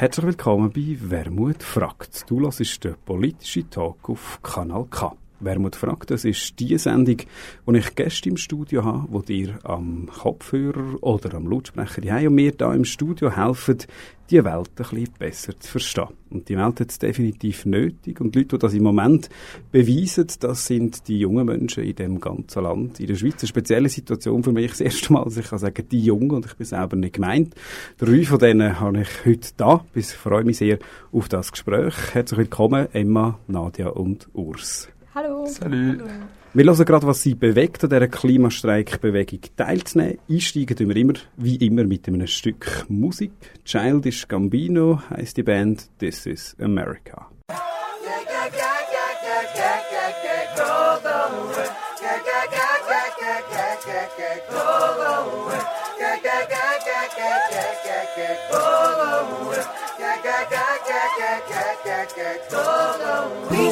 Herzlich willkommen bei Wermut fragt. Du hörst den politischen Talk auf Kanal K. Wermut fragt, das ist die Sendung, wo ich Gäste im Studio habe, wo dir am Kopfhörer oder am Lautsprecher die und mir da im Studio helfen, die Welt ein bisschen besser zu verstehen. Und die Welt hat es definitiv nötig. Und die Leute, die das im Moment beweisen, das sind die jungen Menschen in dem ganzen Land. In der Schweiz eine spezielle Situation für mich. Das erste Mal, dass ich kann sagen, die Jungen, und ich bin selber nicht gemeint. Drei von denen habe ich heute da. Ich freue mich sehr auf das Gespräch. Herzlich willkommen, Emma, Nadia und Urs. Hallo. Salut. Hallo. Wir hören gerade, was sie bewegt, an dieser Klimastreikbewegung teilzunehmen. Einsteigen tun wir immer, wie immer, mit einem Stück Musik. Childish Gambino heisst die Band This is America.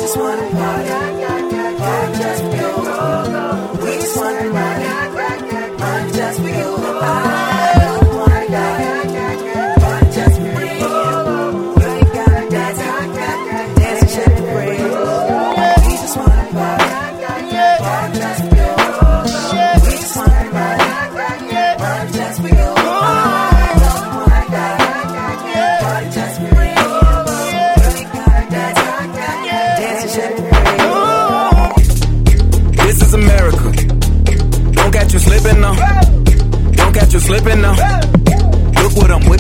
just one party.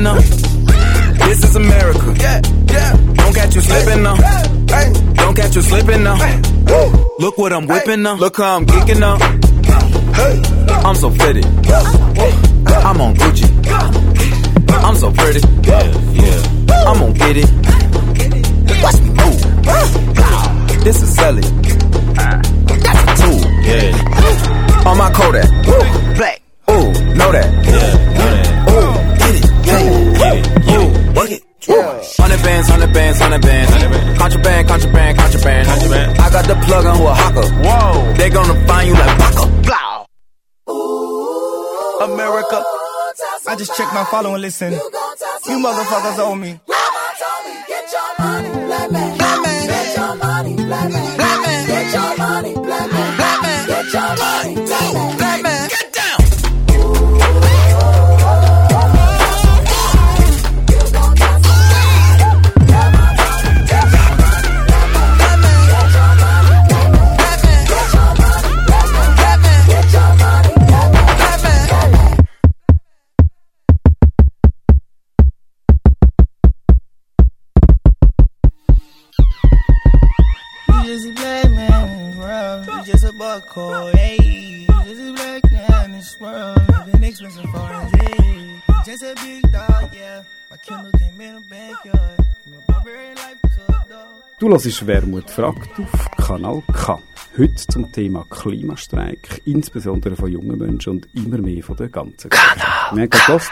Whipping now. This is America. Don't catch you slipping now. Don't catch you slipping now. Look what I'm whipping now. Look how I'm geeking now. I'm so pretty. I'm on Gucci. I'm so pretty. yeah I'm gonna get it. Watch me move. This is Sally. That's a tool. Yeah. On my Kodak. Black. Ooh, know that. Bands, hundred bands. Contraband, contraband, contraband. contraband. I got the plug on who a hawker. Whoa. They gonna find you like Baka. Blah. America. I just checked my follow and listen. You motherfuckers owe me. Get your money, black man. Black man. Get your money, black man. Du hörst Wermut fragt auf Kanal K. Heute zum Thema Klimastreik, insbesondere von jungen Menschen und immer mehr von der ganzen Kanal Wir haben gehört,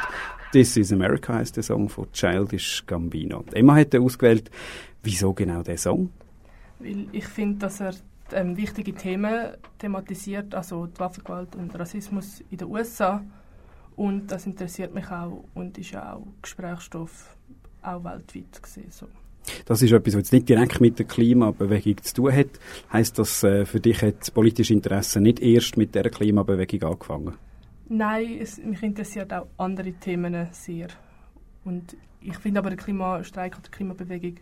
This is America heisst der Song von Childish Gambino. Emma hat ausgewählt. Wieso genau der Song? Weil ich finde, dass er ähm, wichtige Themen thematisiert, also die Waffengewalt und Rassismus in den USA. Und das interessiert mich auch und ist auch Gesprächsstoff auch weltweit gesehen. So. Das ist etwas, was jetzt nicht direkt mit der Klimabewegung zu tun hat. Heißt das, äh, für dich hat das politische Interesse nicht erst mit der Klimabewegung angefangen? Nein, es, mich interessiert auch andere Themen sehr. Und ich finde aber der Klimastreik oder die Klimabewegung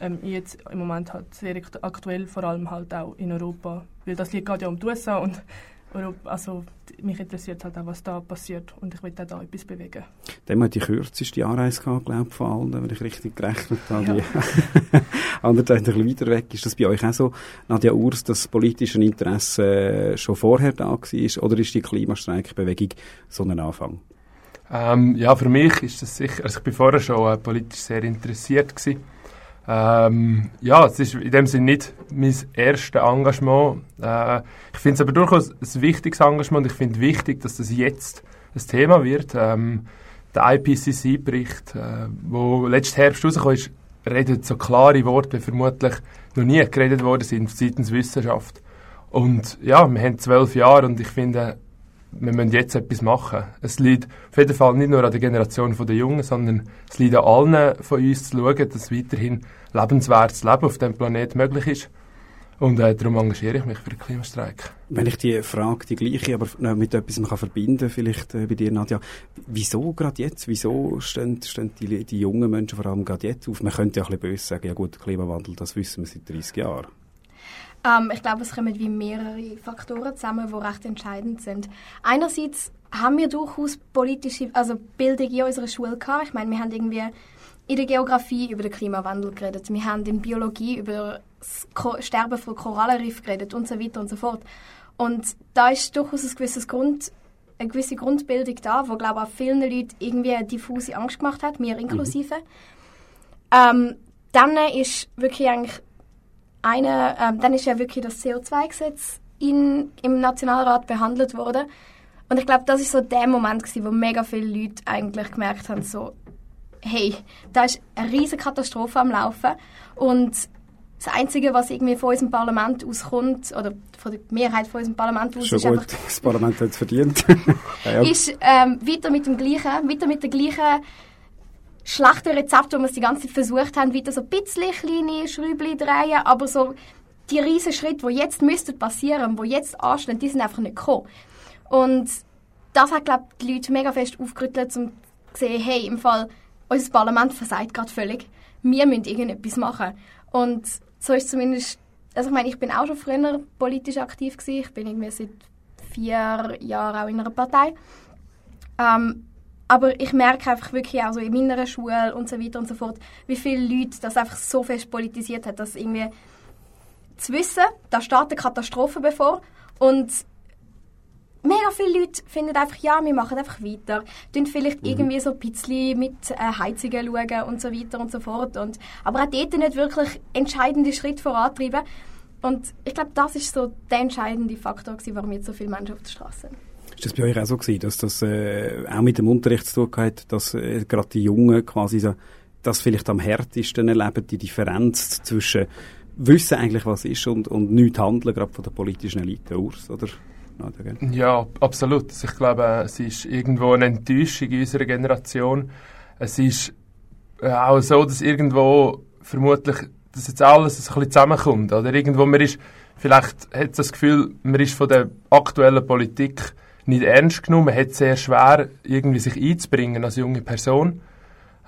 ähm, jetzt im Moment halt sehr aktuell, vor allem halt auch in Europa. Weil das liegt gerade ja um die USA und Europa, also mich interessiert halt auch, was da passiert und ich will auch da etwas bewegen. Dem hat die kürzeste Anreise gehabt, glaube ich, von allen, wenn ich richtig gerechnet habe. Ja. Andererseits ein bisschen weiter weg. Ist das bei euch auch so, Nadja Urs, dass das politische Interesse schon vorher da war oder ist die Klimastreikbewegung so ein Anfang? Ähm, ja, für mich ist das sicher, also ich bin vorher schon äh, politisch sehr interessiert gewesen. Ähm, ja, es ist in dem Sinne nicht mein erstes Engagement. Äh, ich finde es aber durchaus ein wichtiges Engagement. Ich finde wichtig, dass das jetzt ein Thema wird. Ähm, der IPCC-Bericht, äh, wo letztes Herbst rausgekommen ist, redet so klare Worte, wie vermutlich noch nie geredet worden sind seitens Wissenschaft. Und ja, wir haben zwölf Jahre und ich finde, wir müssen jetzt etwas machen. Es liegt auf jeden Fall nicht nur an der Generation der Jungen, sondern es liegt an allen von uns zu schauen, dass weiterhin lebenswertes Leben auf dem Planeten möglich ist. Und äh, darum engagiere ich mich für den Klimastreik. Wenn ich die Frage, die gleiche, aber mit etwas kann verbinden vielleicht äh, bei dir, Nadja. Wieso gerade jetzt? Wieso stehen, stehen die, die jungen Menschen vor allem gerade jetzt auf? Man könnte ja ein bisschen böse sagen, ja gut, Klimawandel, das wissen wir seit 30 Jahren. Ähm, ich glaube, es kommen wie mehrere Faktoren zusammen, die recht entscheidend sind. Einerseits haben wir durchaus politische, also Bildung in unserer Schule gehabt. Ich meine, wir haben irgendwie in der Geografie über den Klimawandel geredet. Wir haben in Biologie über das Sterben von Korallenriff geredet und so weiter und so fort. Und da ist durchaus ein gewisses Grund, eine gewisse Grundbildung da, wo glaube ich auch vielen Leuten irgendwie eine diffuse Angst gemacht hat, mir inklusive. Mhm. Ähm, dann ist wirklich eigentlich eine, ähm, dann ist ja wirklich das CO2-Gesetz im Nationalrat behandelt worden. Und ich glaube, das ist so der Moment gewesen, wo mega viele Leute eigentlich gemerkt haben, so, hey, da ist eine riesige Katastrophe am Laufen und das Einzige, was irgendwie von unserem Parlament auskommt, oder von der Mehrheit von unserem Parlament aus, Schon ist gut, einfach, das Parlament hat es verdient. ja, ja. ist ähm, weiter mit dem gleichen, weiter mit der gleichen schlechten Rezept, wo wir es die ganze Zeit versucht haben, wieder so ein bisschen kleine Schräubchen drehen, aber so die riesen Schritte, die jetzt müssten passieren, die jetzt anstehen, die sind einfach nicht gekommen. Und das hat, glaube ich, die Leute mega fest aufgerüttelt, um zu sehen, hey, im Fall, unser Parlament versagt gerade völlig. Wir müssen irgendetwas machen. Und so ist zumindest, also ich meine, ich bin auch schon früher politisch aktiv gewesen. Ich bin irgendwie seit vier Jahren auch in einer Partei. Ähm, aber ich merke einfach wirklich auch so in meiner Schule und so weiter und so fort, wie viele Leute das einfach so fest politisiert hat, dass irgendwie zu wissen, da steht eine Katastrophe bevor und mega viele Leute finden einfach, ja, wir machen einfach weiter. Tun vielleicht mhm. irgendwie so ein bisschen mit äh, Heizungen schauen und so weiter und so fort. Und, aber auch dort nicht wirklich entscheidende Schritte vorantreiben. Und ich glaube, das ist so der entscheidende Faktor, gewesen, warum jetzt so viele Menschen auf der Straße sind. Ist das bei euch auch so dass das äh, auch mit dem Unterricht zu tun hat, dass äh, gerade die Jungen quasi so, das vielleicht am härtesten erleben, die Differenz zwischen wissen eigentlich, was ist und, und nichts handeln, gerade von der politischen Elite aus, oder? Ja, absolut. Also ich glaube, es ist irgendwo eine Enttäuschung in unserer Generation. Es ist äh, auch so, dass irgendwo vermutlich dass jetzt alles ein bisschen zusammenkommt. Oder irgendwo man ist, vielleicht hat das Gefühl, man ist von der aktuellen Politik nicht ernst genommen. Hat es sehr schwer, irgendwie sich einzubringen als junge Person.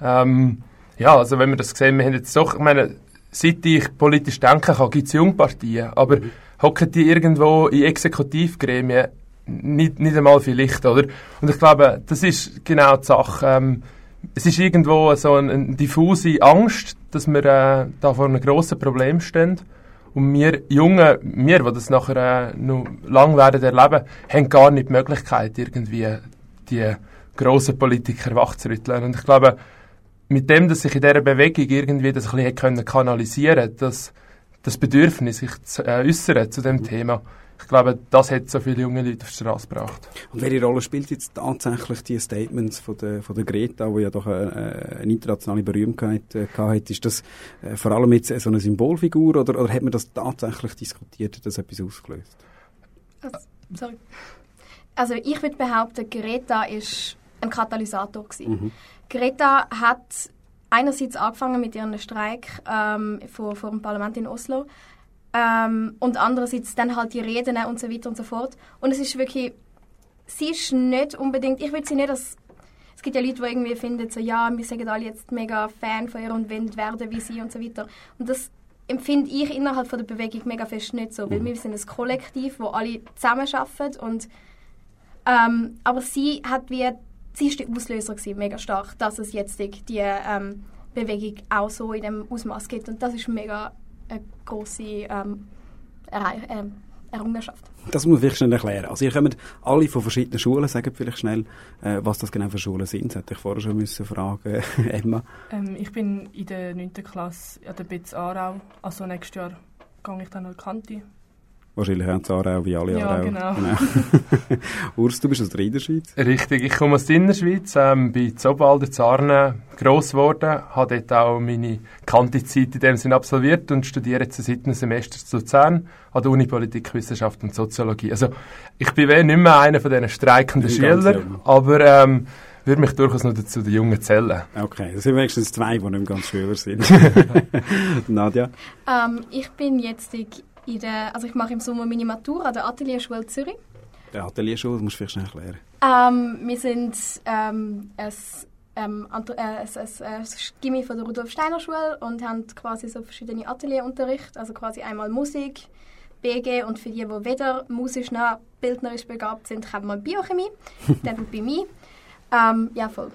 Ähm, ja, also wenn wir das sehen, wir haben jetzt doch, ich meine, seit ich politisch denken kann, gibt es Jungparteien, aber hocken die irgendwo in Exekutivgremien nicht, nicht einmal vielleicht, oder? Und ich glaube, das ist genau die Sache. Ähm, es ist irgendwo so eine, eine diffuse Angst, dass wir äh, da vor einem grossen Problem stehen. Und wir Jungen, wir, die das nachher äh, noch lang werden erleben, haben gar nicht die Möglichkeit, irgendwie die grossen Politiker wachzurütteln. Und ich glaube, mit dem, dass sich in dieser Bewegung irgendwie das ein bisschen kanalisieren das, das Bedürfnis, sich zu äh, äußern zu dem Thema, ich glaube, das hat so viele junge Leute auf die Straße gebracht. Und welche Rolle spielt jetzt tatsächlich die Statements von der, von der Greta, die ja doch eine, äh, eine internationale Berühmtheit äh, hat? Ist das äh, vor allem jetzt so eine Symbolfigur oder, oder hat man das tatsächlich diskutiert, hat das etwas ausgelöst? Also, sorry. Also ich würde behaupten, Greta ist ein Katalysator gewesen. Mhm. Greta hat einerseits angefangen mit ihrem Streik ähm, vor, vor dem Parlament in Oslo ähm, und andererseits dann halt die Reden und so weiter und so fort. Und es ist wirklich sie ist nicht unbedingt, ich würde sie nicht als, es gibt ja Leute, die irgendwie finden, so, ja, wir sind alle jetzt mega Fan von ihr und wollen werden wie sie und so weiter. Und das empfinde ich innerhalb von der Bewegung mega fest nicht so, weil wir sind ein Kollektiv, wo alle zusammenarbeiten und ähm, aber sie hat wie, sie ist der Auslöser gewesen, mega stark, dass es jetzt die, die ähm, Bewegung auch so in dem Ausmaß gibt und das ist mega eine große ähm, ähm, Errungenschaft. Das muss man vielleicht schnell erklären. Also ihr kommt alle von verschiedenen Schulen, sagt vielleicht schnell, äh, was das genau für Schulen sind. Das hätte ich vorher schon müssen fragen, Emma. Ähm, ich bin in der 9. Klasse an der BITS Aarau. Also nächstes Jahr gehe ich dann an die Kante. Wahrscheinlich auch in Aarau, wie alle Ja, Aarau. genau. Urs, du bist aus der Innerschweiz. Richtig, ich komme aus der Innerschweiz, ähm, bin in Zobalden, Zarne gross geworden, habe dort auch meine Kantizeit in dem Sinn absolviert und studiere jetzt seit einem Semester zu Luzern an der Uni Politikwissenschaft und Soziologie. Also ich bin weh nicht mehr einer von diesen streikenden Schülern, aber ähm, würde mich durchaus noch dazu den Jungen zählen. Okay, das sind wenigstens zwei, die nicht mehr ganz Schüler sind. Nadja? Ähm, ich bin jetzt in der, also ich mache im Sommer meine Matur an der Atelierschule Zürich. Der Atelierschule, das musst du vielleicht schnell erklären. Ähm, wir sind ähm, ein, ähm, äh, ein, ein, ein Gimmi von der Rudolf Steiner Schule und haben quasi so verschiedene Atelierunterricht, also quasi einmal Musik, BG und für die, die weder musisch noch bildnerisch begabt sind, haben wir Biochemie, dann bei mir. Ähm, ja, voll.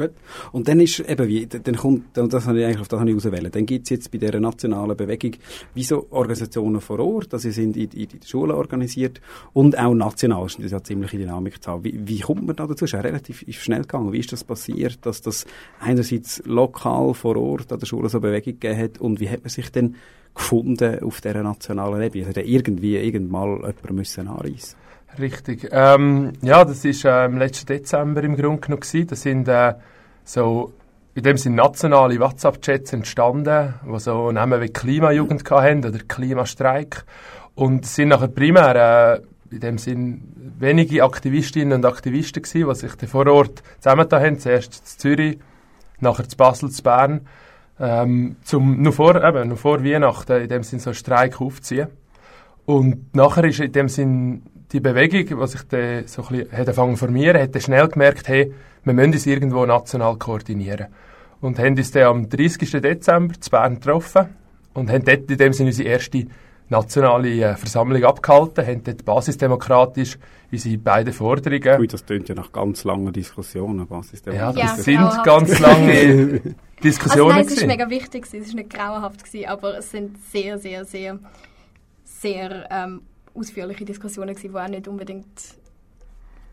Gut. Und dann ist eben wie, dann kommt, und das habe ich eigentlich, auf das habe ich auswählen, dann gibt es jetzt bei dieser nationalen Bewegung wie so Organisationen vor Ort, also sie sind in, in, in Schulen organisiert und auch national ist das ja ziemliche Dynamik zu haben. Wie, wie kommt man da dazu? Ist ja relativ ist schnell gegangen. Wie ist das passiert, dass das einerseits lokal vor Ort an der Schule so Bewegung gegeben hat und wie hat man sich denn gefunden auf dieser nationalen Ebene? Also irgendwie irgendwann jemand müssen anreissen. Richtig. Ähm, ja, das ist äh, im letzten Dezember im Grunde genommen gewesen. Da sind äh, so in dem sind nationale WhatsApp-Chats entstanden, die so Namen wie Klimajugend hatten oder Klimastreik. Und es sind nachher primär äh, in dem Sinn wenige Aktivistinnen und Aktivisten gewesen, die sich vor Ort zusammengetan haben. Zuerst in Zürich, nachher zu Basel, zu Bern, ähm, zum, nur vor, eben, nur vor Weihnachten in dem Sinn so einen Streik aufziehen. Und nachher ist in dem Sinn die Bewegung, die sich dann so ein bisschen hat angefangen zu formieren, hat dann schnell gemerkt, hey, wir müssen uns irgendwo national koordinieren. Und haben uns dann am 30. Dezember zu Bern getroffen und haben dort in dem Sinne unsere erste nationale äh, Versammlung abgehalten, haben dort basisdemokratisch unsere beiden Forderungen Ui, das tönt ja nach ganz langen Diskussionen. Der ja, Ja, das sind grauenhaft. ganz lange Also Diskussionen nein, es ist gewesen. mega wichtig, es ist nicht grauenhaft, gewesen, aber es sind sehr, sehr, sehr, sehr ähm, ausführliche Diskussionen gewesen, die auch nicht unbedingt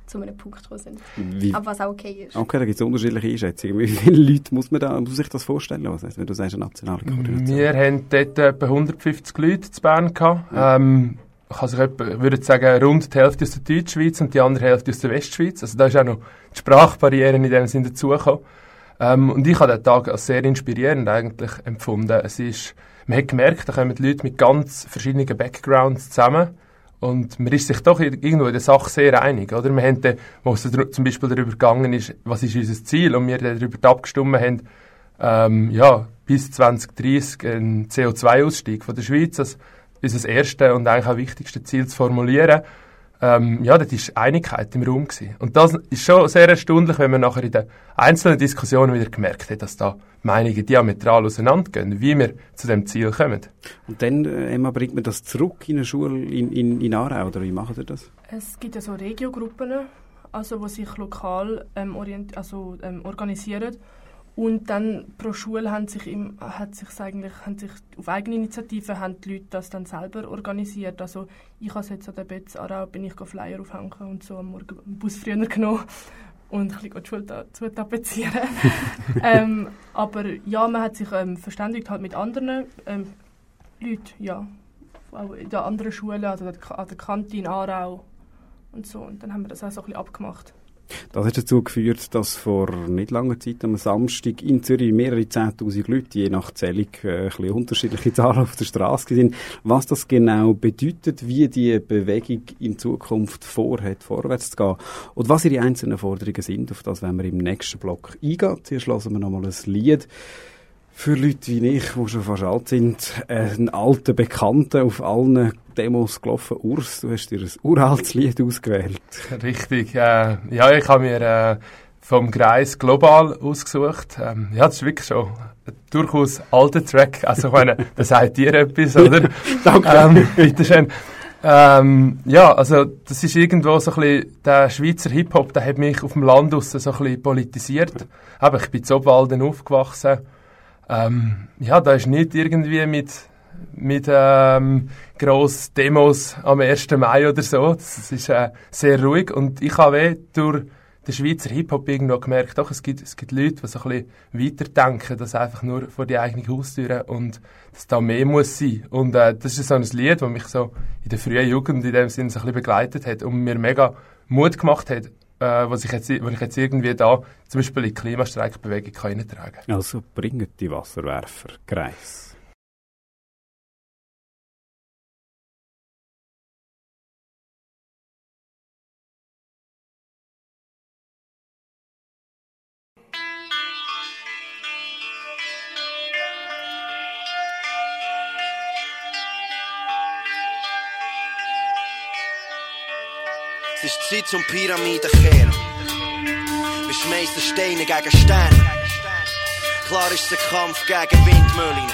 zu einem Punkt gekommen sind. Wie, Aber was auch okay ist. Okay, da gibt es unterschiedliche Einschätzungen. Wie viele Leute muss man da, muss sich das vorstellen? Was heißt, wenn du sagst, eine nationale Koordination? Wir haben dort etwa 150 Leute zu Bern gehabt. Ähm, ich, kann sich etwa, ich würde sagen, rund die Hälfte aus der Deutschschweiz und die andere Hälfte aus der Westschweiz. Also da ist auch noch die Sprachbarrieren in dem Sinne dazugekommen. Ähm, und ich habe den Tag als sehr inspirierend eigentlich empfunden. Es ist, man hat gemerkt, da kommen die Leute mit ganz verschiedenen Backgrounds zusammen. Und man ist sich doch ir- irgendwo in der Sache sehr einig, oder? Wir haben dann, wo es zum Beispiel darüber gegangen ist, was ist unser Ziel, und wir darüber abgestimmt haben, ähm, ja, bis 2030 ein CO2-Ausstieg von der Schweiz als unser erste und eigentlich auch wichtigste Ziel zu formulieren. Ähm, ja, das ist Einigkeit im Raum gewesen. Und das ist schon sehr erstaunlich, wenn man nachher in den einzelnen Diskussionen wieder gemerkt hat, dass da Meinungen diametral auseinandergehen, wie wir zu dem Ziel kommen. Und dann, äh, Emma, bringt man das zurück in eine Schule in, in, in Aarau, oder wie macht ihr das? Es gibt ja so Regiogruppen, also die sich lokal ähm, orient also, ähm, organisieren. Und dann pro Schule haben sich, im, hat sich eigentlich, haben sich auf eigene Initiative haben die Leute das dann selber organisiert. Also ich habe jetzt an der Betz Aarau bin ich Flyer aufhängen und so am Morgen den Bus früher genommen und ein bisschen die Schule ta- zu tapezieren. ähm, aber ja, man hat sich ähm, verständigt halt mit anderen ähm, Leuten, ja. Auch in den anderen Schulen, also an der- an der Kante in Aarau und so. Und dann haben wir das auch so ein bisschen abgemacht. Das hat dazu geführt, dass vor nicht langer Zeit am Samstag in Zürich mehrere 10.000 Leute, je nach Zählung, äh, ein bisschen unterschiedliche Zahlen auf der Straße sind. Was das genau bedeutet, wie die Bewegung in Zukunft vorhat, vorwärts zu gehen und was ihre einzelnen Forderungen sind, auf das werden wir im nächsten Block eingehen. Zuerst hören wir nochmal ein Lied für Leute wie ich, die schon fast alt sind, äh, ein alter Bekannter auf allen Demos gelaufen. Urs, du hast dir ein uraltes Lied ausgewählt. Richtig. Äh, ja, ich habe mir äh, vom Kreis global ausgesucht. Ähm, ja, das ist wirklich schon ein durchaus alter Track. Also, ich meine, da sagt dir etwas, oder? Danke. Ähm, bitteschön. Ähm, ja, also das ist irgendwo so ein bisschen, der Schweizer Hip-Hop, der hat mich auf dem Land so ein bisschen politisiert. Aber ich bin in Obwalden aufgewachsen. Ähm, ja, da ist nicht irgendwie mit, mit ähm, gross Demos am 1. Mai oder so. Das ist äh, sehr ruhig und ich habe durch den Schweizer Hip-Hop irgendwo gemerkt, doch, es gibt, es gibt Leute, die so ein bisschen weiterdenken, dass einfach nur vor die eigene Haustür und dass da mehr muss sein. Und äh, das ist so ein Lied, das mich so in der frühen Jugend in dem Sinne so ein bisschen begleitet hat und mir mega Mut gemacht hat, äh, was ich jetzt, was ich jetzt irgendwie da zum Beispiel in die Klimastreikbewegung kann reintragen kann. Also bringen die Wasserwerfer Kreis. Ist Zeit zum Pyramidenkehren. Wir schmeißen Steine gegen Sterne. Klar ist ein Kampf gegen Windmühlen.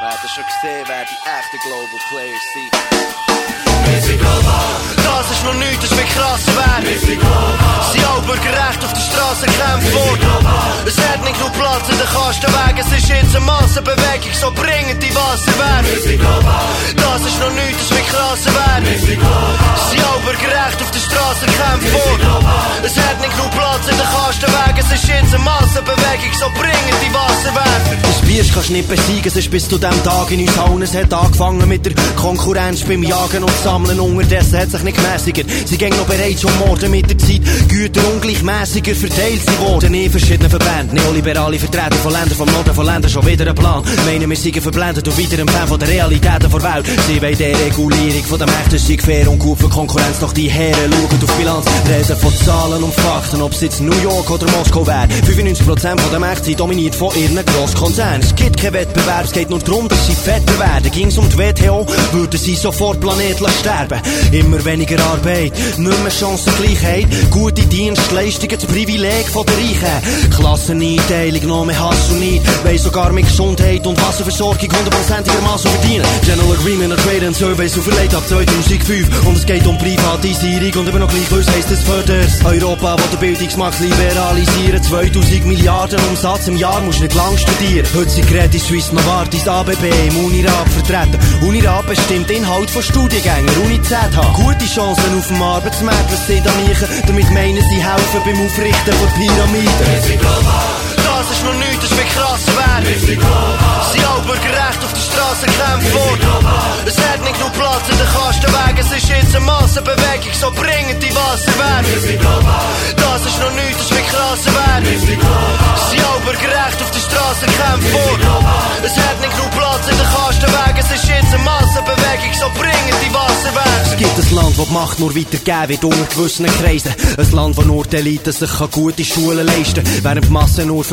Wir haben schon gesehen, wer die echten Global Players sind. Das ist noch nichts, das wird krass werden. Sie aber gerecht auf der Straße kämpfen worden. Es hat nicht nur Platz in den Kastenwagen, es ist jetzt eine Massenbewegung, so bringen die Wasserwerfer. Das ist noch nichts, das wird krass werden. Sie aber gerecht auf der Straße kämpfen worden. Es hat nicht nur Platz in den Kastenwagen, es ist jetzt eine Massenbewegung, so bringen die Wasserwerfer. Das Bier kannst du nicht besiegen, es ist bis zu dem Tag in uns allen. Es hat angefangen mit der Konkurrenz beim Jagen und Sammeln. Unterdessen hat sich nicht gemäßigert. Sie gehen noch bereits schon Morden mit der Zeit. Güter ungleichmäßiger verteilt sie wurden in verschiedenen Verbänden. Neoliberale Vertreter von Ländern vom Norden von Ländern schon wieder ein Plan. Meinen wir seien verblendet und wieder ein Fan von der Realitäten der Welt. Sie wollen die Regulierung von dem Mächten sei fair und gut für Konkurrenz. Doch die Herren schauen auf Bilanz, reden von Zahlen und Fakten. Ob es jetzt New York oder Moskau wäre. 95% von der Mächte sind dominiert von ihren Grosskonzernen. Es gibt keinen Wettbewerb, es geht nur darum, dass sie fetter werden. Ging's um die WTO, würden sie sofort Planet lassen sterben. Immer weniger Arbeit, nicht mehr Chancengleichheit. Gute Dienstleistungen, das Privileg von der Reichen. Klasseneinteilung, noch mehr Hass und Neid. Weiss sogar mit Gesundheit und Wasserversorgung hundertprozentigermaßen verdienen. General Agreement on Trade and Surveys auferlegt ab 2005. Und es geht um Privatisierung und immer noch gleich was heisst es fördert. Europa, wo der Bildungsmarkt liberalisieren. 2000 Milliarden Umsatz im Jahr, musst nicht lang studieren. Heute sind Credit Suisse, Novartis, ABB im Unirab vertreten. Unirab bestimmt Inhalt von Studiengängen, Uni ZH. Gute Chancen auf dem Arbeitsmarkt, was sie da machen. Damit meinen sie helfen beim Aufrichten von Pyramiden. Das noch nichts, das wird krass werden. Sie aber gerecht auf der Straße kämpfen worden. Es hat nicht nur Platz in den Kastenwagen, es ist jetzt eine Massenbewegung, so bringen die Wasserwerfer. Das ist noch nichts, das wird krass werden. Sie aber gerecht auf der Straße kämpfen worden. Es hat nicht nur Platz in den Kastenwagen, es ist jetzt eine Massenbewegung, so bringen die Wasserwerfer. Es gibt ein Land, die Macht nur weitergeben wird unter gewissen Kreisen. Ein Land, wo nur die Elite sich gute Schulen leisten während die Masse nur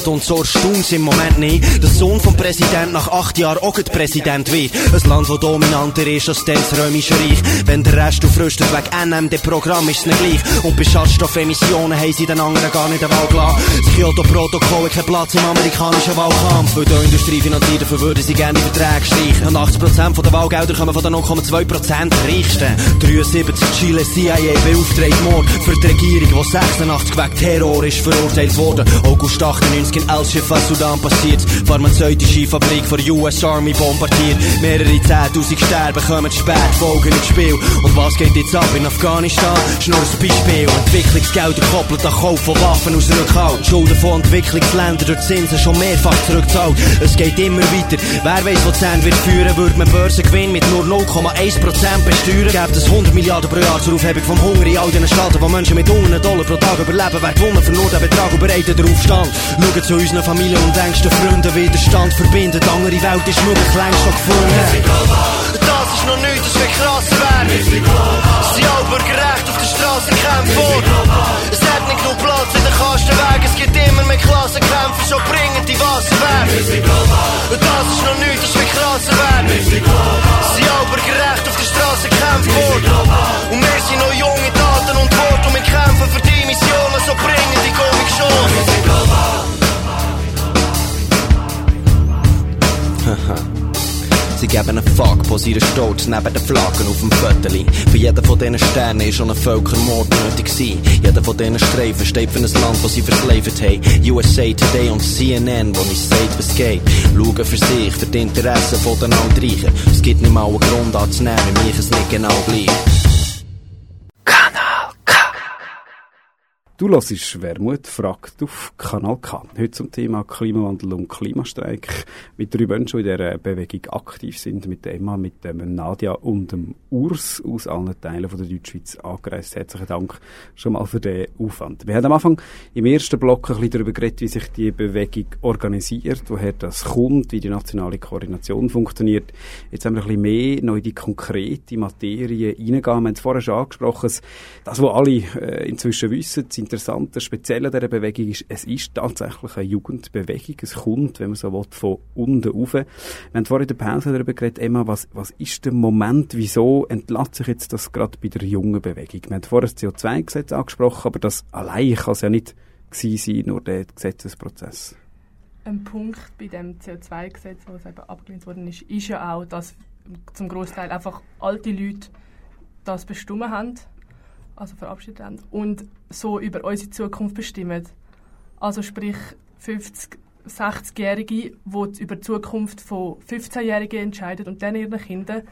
verblödet und so erstaunt im Moment nicht. Der Sohn vom Präsident nach acht Jahren auch der Präsident wird. Ein Land, das dominanter ist als das Römische Reich. Wenn der Rest aufrüstet wegen NMD-Programm ist es nicht gleich. Und bei Schadstoffemissionen haben sie den anderen gar nicht Wahl gelassen. Das Kyoto-Protokoll hat Platz im amerikanischen Wahlkampf. Weil die Industrie finanziert, dafür würden sie gerne Verträge streichen. Und 80% von den Wahlgeldern kommen von den 0,2% Reichsten. 73 Chile CIA beauftragt Mord für die Regierung, die 86 wegen Terror ist verurteilt worden. August 98 in El Shifa, Sudan passiert. Pharmazeutische Fabrik von der US Army bombardiert. Mehrere 10.000 sterben, kommen spät, Folgen ins Spiel. Und was geht jetzt ab in Afghanistan? Schnur ein Beispiel. Koppelt an Kauf von Waffen aus Rückhalt. Schulden von Entwicklungsländern durch Zinsen schon mehrfach zurückzahlt. Es geht immer weiter. Wer weiß, wo 10 wird führen, würde man Börsengewinn mit nur 0,1% besteuern. Gibt es 100 Milliarden pro Jahr zur Aufhebung vom Hunger in all den Staaten, wo Menschen mit 100 Dollar pro Tag überleben. Wer gewonnen nur den Betrag und bereit der Aufstand. Schauen zu unseren Familien und engsten Freunden. Widerstand verbindet. Andere Welt ist möglich, längst schon gefunden is nog nooit als geen gras werd. Ze jouwer gerecht auf der Straße kämpft vor. Es hat nicht nur Platz in der Kastenweg, es gibt immer mehr Klassenkämpfer, schon bringen die Wasser weg. Und das ist noch nooit als geen gras werd. Sie jouwer gerecht auf der Straße kämpft vor. Und wir sind noch junge Taten und Wort und wir kämpfen für die Mission, so bringen die Komik schon. Haha. Sie geben einen Fuck, posieren stolz neben den Flaggen auf dem Viertel. Für jeden von diesen Sternen ist schon ein Völkermord nötig gewesen. Jeder von diesen Streifen steht für ein Land, das sie verslaved haben. USA Today und CNN, wo nicht sagt, was geht. Schauen für sich, für die Interessen von den Altreichen. Es gibt nicht mal einen Grund anzunehmen, wir machen es nicht genau gleich. Du hörst «Wermut fragt» auf Kanal K. Heute zum Thema Klimawandel und Klimastreik. Mit drei Menschen, in dieser Bewegung aktiv sind. Mit Emma, mit dem Nadia und dem Urs aus allen Teilen von der Deutschschweiz angereist. Herzlichen Dank schon mal für den Aufwand. Wir haben am Anfang im ersten Block ein bisschen darüber geredet, wie sich die Bewegung organisiert, woher das kommt, wie die nationale Koordination funktioniert. Jetzt haben wir ein bisschen mehr noch in die konkrete Materie reingehen. Wir haben es vorher schon angesprochen. Das, was alle äh, inzwischen wissen, das Interessante, Spezielle an dieser Bewegung ist, es ist tatsächlich eine Jugendbewegung. Es kommt, wenn man so will, von unten rauf. Wir haben vorhin in der Pause darüber geredet, Emma, was, was ist der Moment, wieso entlässt sich jetzt das gerade bei der jungen Bewegung? Wir haben vorhin das CO2-Gesetz angesprochen, aber das allein kann es ja nicht sein, nur der Gesetzesprozess. Ein Punkt bei dem CO2-Gesetz, das eben abgelehnt worden ist, ist ja auch, dass zum Großteil einfach alte Leute das bestimmen haben also verabschiedet haben, und so über unsere Zukunft bestimmen. Also sprich 50, 60-Jährige, die über die Zukunft von 15-Jährigen entscheiden und dann ihren Kindern.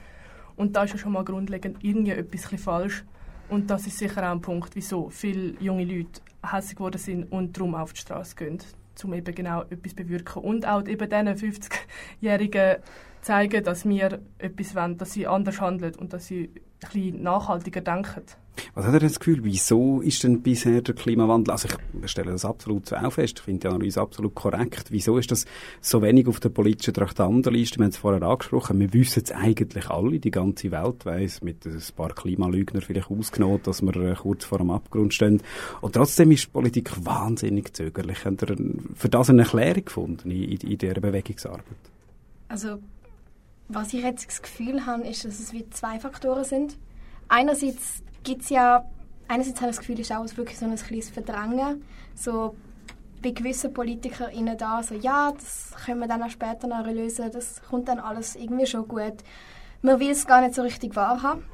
Und da ist ja schon mal grundlegend irgendwie etwas falsch. Und das ist sicher auch ein Punkt, wieso viele junge Leute hässlich geworden sind und darum auf die Straße gehen, um eben genau etwas bewirken. Und auch eben diesen 50-Jährigen zeigen, dass wir etwas wollen, dass sie anders handeln und dass sie bisschen nachhaltiger denken. Was hat er das Gefühl, wieso ist denn bisher der Klimawandel, also ich stelle das absolut auch fest, ich finde die Analyse absolut korrekt, wieso ist das so wenig auf der politischen Traktandenliste, wir haben es vorher angesprochen, wir wissen es eigentlich alle, die ganze Welt weiss, mit ein paar Klimalügner vielleicht ausgenommen, dass wir äh, kurz vor dem Abgrund stehen und trotzdem ist die Politik wahnsinnig zögerlich. Hat er für das eine Erklärung gefunden in, in, in dieser Bewegungsarbeit? Also was ich jetzt das Gefühl habe, ist, dass es wie zwei Faktoren sind. Einerseits gibt es ja, einerseits habe ich das Gefühl, ist auch wirklich so ein kleines Verdrängen. So bei gewissen PolitikerInnen da, so ja, das können wir dann auch später noch lösen, das kommt dann alles irgendwie schon gut. Man will es gar nicht so richtig wahrhaben.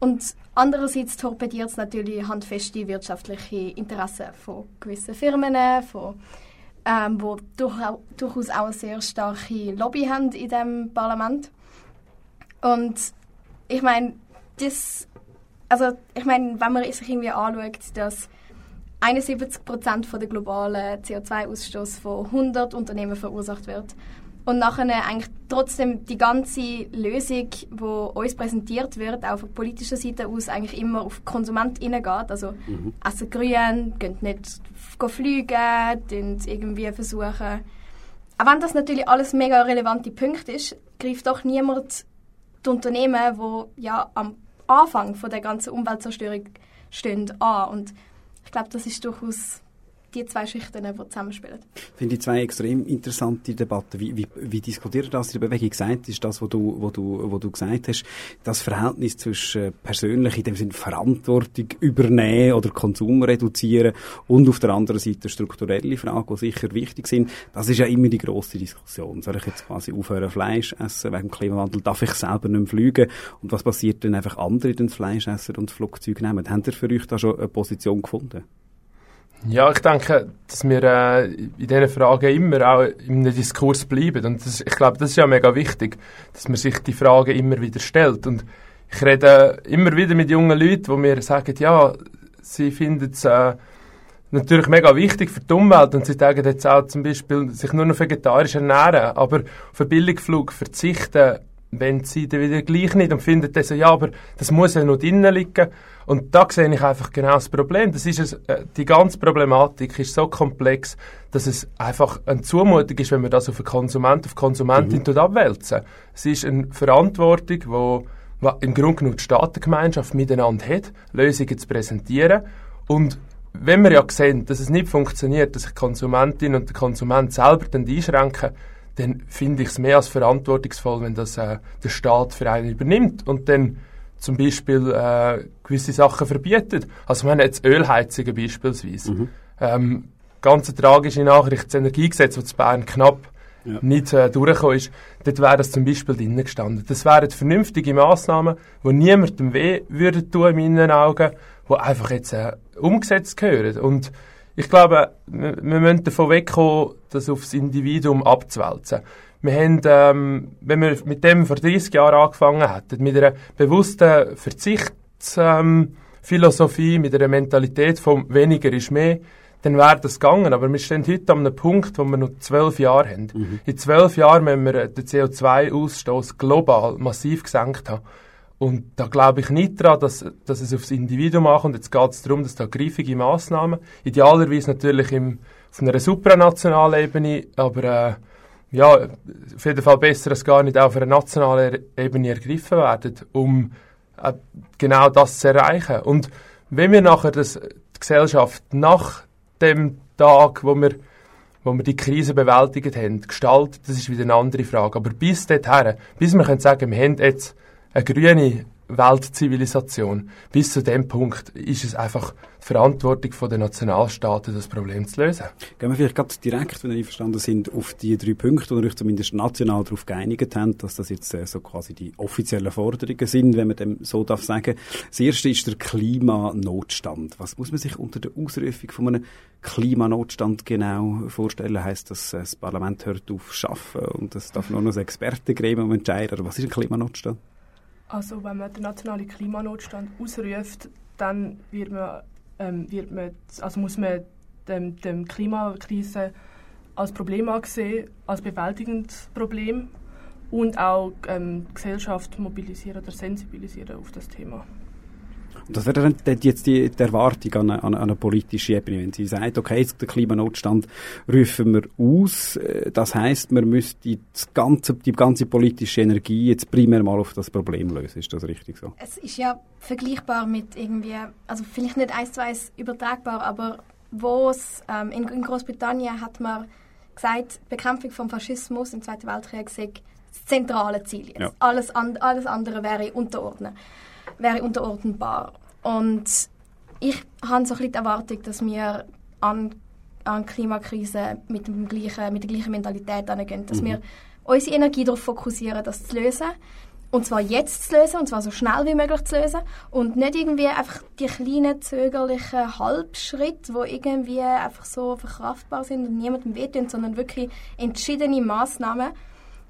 Und andererseits torpediert es natürlich handfeste wirtschaftliche Interessen von gewissen Firmen, von ähm, wo durchaus auch eine sehr starke Lobby haben in dem Parlament. Und ich meine, das, also ich meine, wenn man sich irgendwie anschaut, dass 71 Prozent der globalen CO2-Ausstoß von 100 Unternehmen verursacht wird und nachher eigentlich trotzdem die ganze Lösung, die uns präsentiert wird, auch von politischer Seite aus, eigentlich immer auf KonsumentInnen geht. Also mhm. essen grün, gehen nicht fliegen, irgendwie versuchen. Auch wenn das natürlich alles mega relevante Punkte ist, greift doch niemand die Unternehmen, die ja am Anfang von der ganzen Umweltzerstörung stehen, an. Und ich glaube, das ist durchaus die zwei Schichten, die zusammenspielen. Ich finde die zwei extrem interessante Debatten. Wie, wie, wie diskutiert das in der Bewegung? Gesagt ist das, was du, wo du, wo du gesagt hast, das Verhältnis zwischen persönlich, in dem Sinne Verantwortung übernehmen oder Konsum reduzieren und auf der anderen Seite strukturelle Fragen, die sicher wichtig sind. Das ist ja immer die grosse Diskussion. Soll ich jetzt quasi aufhören Fleisch essen wegen dem Klimawandel? Darf ich selber nicht fliegen? Und was passiert, wenn einfach andere das Fleisch essen und das Flugzeug nehmen? Habt ihr für euch da schon eine Position gefunden? Ja, ich denke, dass wir äh, in diesen Fragen immer auch einem Diskurs bleiben. Und das, ich glaube, das ist ja mega wichtig, dass man sich die Fragen immer wieder stellt. Und ich rede immer wieder mit jungen Leuten, die mir sagen, ja, sie finden es äh, natürlich mega wichtig für die Umwelt und sie sagen jetzt auch zum Beispiel, sich nur noch vegetarisch ernähren, aber auf einen Billigflug verzichten, wenn sie dann wieder gleich nicht und finden dann so, ja, aber das muss ja noch drinnen liegen. Und da sehe ich einfach genau das Problem. Das ist es, äh, die ganze Problematik ist so komplex, dass es einfach eine Zumutung ist, wenn man das auf einen Konsument, auf Konsumentin mhm. abwälzen. Es ist eine Verantwortung, wo, wo im Grunde genommen die Staatengemeinschaft miteinander hat, Lösungen zu präsentieren. Und wenn wir ja sehen, dass es nicht funktioniert, dass sich die Konsumentin und der Konsument selber dann einschränken, dann finde ich es mehr als verantwortungsvoll, wenn das äh, der Staat für einen übernimmt und dann zum Beispiel äh, gewisse Sachen verbietet. Also wir haben jetzt Ölheizungen beispielsweise. Ähm, ganz tragische Nachricht, das Energiegesetz, das in Bern knapp Ja. nicht äh, durchgekommen ist, dort wäre das zum Beispiel drin gestanden. Das wären vernünftige Massnahmen, die niemandem weh würden tun in meinen Augen, die einfach jetzt äh, umgesetzt gehören. Und ich glaube, wir, wir müssen davon wegkommen, das aufs Individuum abzuwälzen. Wir haben, ähm, wenn wir mit dem vor 30 Jahren angefangen hätten, mit einer bewussten Verzichtsphilosophie, ähm, mit einer Mentalität von weniger ist mehr, dann wäre das gegangen. Aber wir stehen heute an einem Punkt, wo wir noch zwölf Jahre haben. In zwölf Jahren müssen wir den CO2-Ausstoß global massiv gesenkt haben. Und da glaube ich nicht daran, dass, dass es aufs Individuum ankommt. Jetzt geht es darum, dass da griffige Massnahmen, idealerweise natürlich im, auf einer supranationalen Ebene, aber äh, ja, auf jeden Fall besser, dass gar nicht auf einer nationalen Ebene ergriffen werden, um äh, genau das zu erreichen. Und wenn wir nachher das, die Gesellschaft nach dem Tag, wo wir, wo wir die Krise bewältigt haben, gestaltet, das ist wieder eine andere Frage. Aber bis dorthin, bis wir können sagen, wir haben jetzt eine grüne Weltzivilisation, bis zu dem Punkt ist es einfach die Verantwortung der Nationalstaaten, das Problem zu lösen. Gehen wir vielleicht gerade direkt, wenn ihr einverstanden sind, auf die drei Punkte, wo ihr euch zumindest national darauf geeinigt habt, dass das jetzt äh, so quasi die offiziellen Forderungen sind, wenn man dem so darf sagen. Das erste ist der Klimanotstand. Was muss man sich unter der Ausrufung von einem Klimanotstand genau vorstellen? Heißt das, äh, das Parlament hört auf zu arbeiten und es darf nur noch das Expertengremium entscheiden? Oder was ist ein Klimanotstand? Also wenn man den nationalen Klimanotstand ausruft, dann wird man, ähm, wird man, also muss man dem, dem Klimakrise als Problem ansehen, als bewältigendes Problem und auch ähm, Gesellschaft mobilisieren oder sensibilisieren auf das Thema. Und das wäre dann jetzt die, die Erwartung an eine, an eine politische Ebene, wenn sie sagt, okay, jetzt den Klimanotstand rufen wir aus. äh, Das heißt, man müsste das ganze, die ganze politische Energie jetzt primär mal auf das Problem lösen. Ist das richtig so? Es ist ja vergleichbar mit irgendwie, also vielleicht nicht eins zu eins übertragbar, aber wo es ähm, in, in Großbritannien hat man gesagt, Bekämpfung vom Faschismus im Zweiten Weltkrieg sei das zentrale Ziel jetzt. Ja. Alles, an, alles andere wäre unterordnen, wäre unterordnenbar. Und ich habe so ein bisschen die Erwartung, dass wir an, an Klimakrise mit, dem gleichen, mit der gleichen Mentalität angehen, dass wir unsere Energie darauf fokussieren, das zu lösen. Und zwar jetzt zu lösen, und zwar so schnell wie möglich zu lösen. Und nicht irgendwie einfach die kleinen, zögerlichen Halbschritte, die irgendwie einfach so verkraftbar sind und niemandem wehtun, sondern wirklich entschiedene Massnahmen.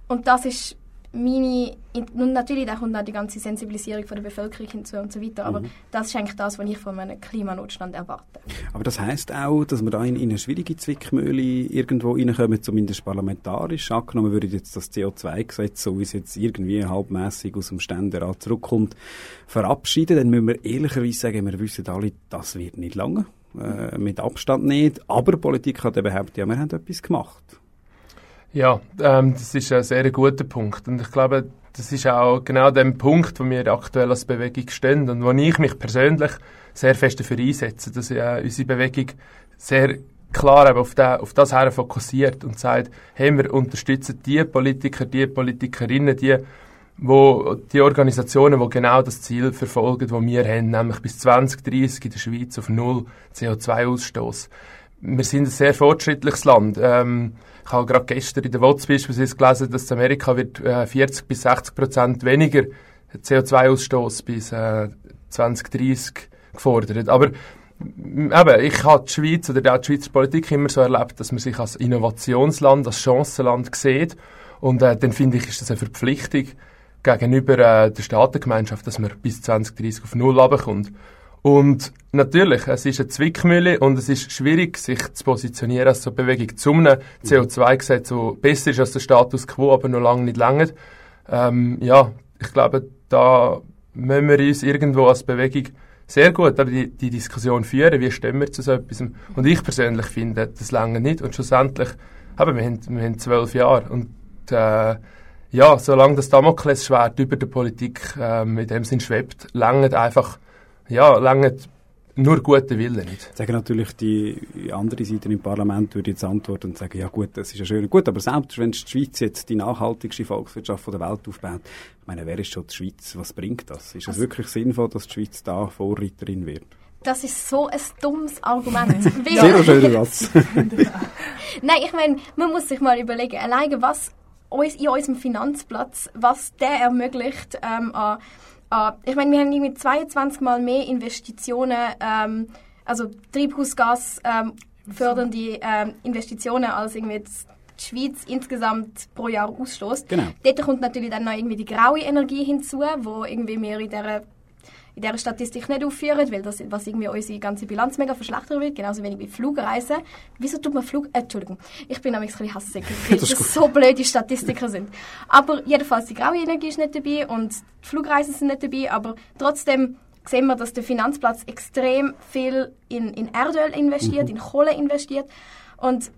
Und das ist meine, und natürlich da kommt auch die ganze Sensibilisierung von der Bevölkerung hinzu und so weiter, aber das ist eigentlich das, was ich von einem Klimanotstand erwarte. Aber das heißt auch, dass wir da in, in eine schwierige Zwickmühle irgendwo reinkommen, zumindest parlamentarisch. Angenommen würde jetzt das CO2-Gesetz, so wie es jetzt irgendwie halbmäßig aus dem Ständerat zurückkommt, verabschieden, dann müssen wir ehrlicherweise sagen, wir wissen alle, das wird nicht lange. Äh, mit Abstand nicht. Aber die Politik hat eben behauptet, ja, wir haben etwas gemacht. Ja, ähm, das ist ein sehr guter Punkt. Und ich glaube, das ist auch genau der Punkt, wo wir aktuell als Bewegung stehen und wo ich mich persönlich sehr fest dafür einsetze, dass äh, unsere Bewegung sehr klar eben auf, den, auf das her fokussiert und sagt, hey, wir unterstützen die Politiker, die Politikerinnen, die, wo, die Organisationen, die genau das Ziel verfolgen, das wir haben, nämlich bis 2030 in der Schweiz auf null CO2-Ausstoß. Wir sind ein sehr fortschrittliches Land. Ähm, ich habe gerade gestern in der WOTS beispielsweise gelesen, dass in Amerika wird äh, 40 bis 60 Prozent weniger CO2-Ausstoß bis äh, 2030 gefordert. Aber eben, ich habe die Schweiz oder auch die Schweizer Politik immer so erlebt, dass man sich als Innovationsland, als Chancenland sieht. Und äh, dann finde ich, ist das eine Verpflichtung gegenüber äh, der Staatengemeinschaft, dass man bis 2030 auf Null runterkommt. Und natürlich, es ist eine Zwickmühle und es ist schwierig, sich zu positionieren als so eine Bewegung zu einem CO2-Gesetz, das besser ist als der Status quo, aber noch lange nicht länger. Ähm, ja, ich glaube, da müssen wir uns irgendwo als Bewegung sehr gut aber die, die Diskussion führen, wie stehen wir zu so etwas. Und ich persönlich finde, das lange nicht. Und schlussendlich, aber wir haben, wir haben zwölf Jahre und äh, ja, solange das Damoklesschwert über der Politik ähm, in dem Sinn schwebt, lange einfach, ja, lange nur guter Wille nicht. Sagen natürlich die andere Seite im Parlament würde jetzt antworten und sagen, ja gut, das ist ja schön und gut, aber selbst wenn die Schweiz jetzt die nachhaltigste Volkswirtschaft der Welt aufbaut, ich meine, wer ist schon die Schweiz? Was bringt das? Ist es wirklich sinnvoll, dass die Schweiz da Vorreiterin wird? Das ist so ein dummes Argument. Sehr schöner Satz. Nein, ich meine, man muss sich mal überlegen, alleine was uns in unserem Finanzplatz, was der ermöglicht, ähm, an, ich meine, wir haben irgendwie 22 Mal mehr Investitionen, ähm, also Treibhausgas ähm, fördernde ähm, Investitionen als irgendwie die Schweiz insgesamt pro Jahr ausstößt. Genau. Dort kommt natürlich dann noch irgendwie die graue Energie hinzu, wo irgendwie wir in dieser in dieser Statistik nicht aufführen, weil das was irgendwie unsere ganze Bilanz mega verschlechtern wird, genauso wenig wie Flugreisen. Wieso tut man Flug... Äh, Entschuldigung, ich bin nämlich ein bisschen hassig, weil Das das, so blöde Statistiker sind. Aber jedenfalls, die graue Energie ist nicht dabei und die Flugreisen sind nicht dabei, aber trotzdem sehen wir, dass der Finanzplatz extrem viel in, in Erdöl investiert, in Kohle investiert und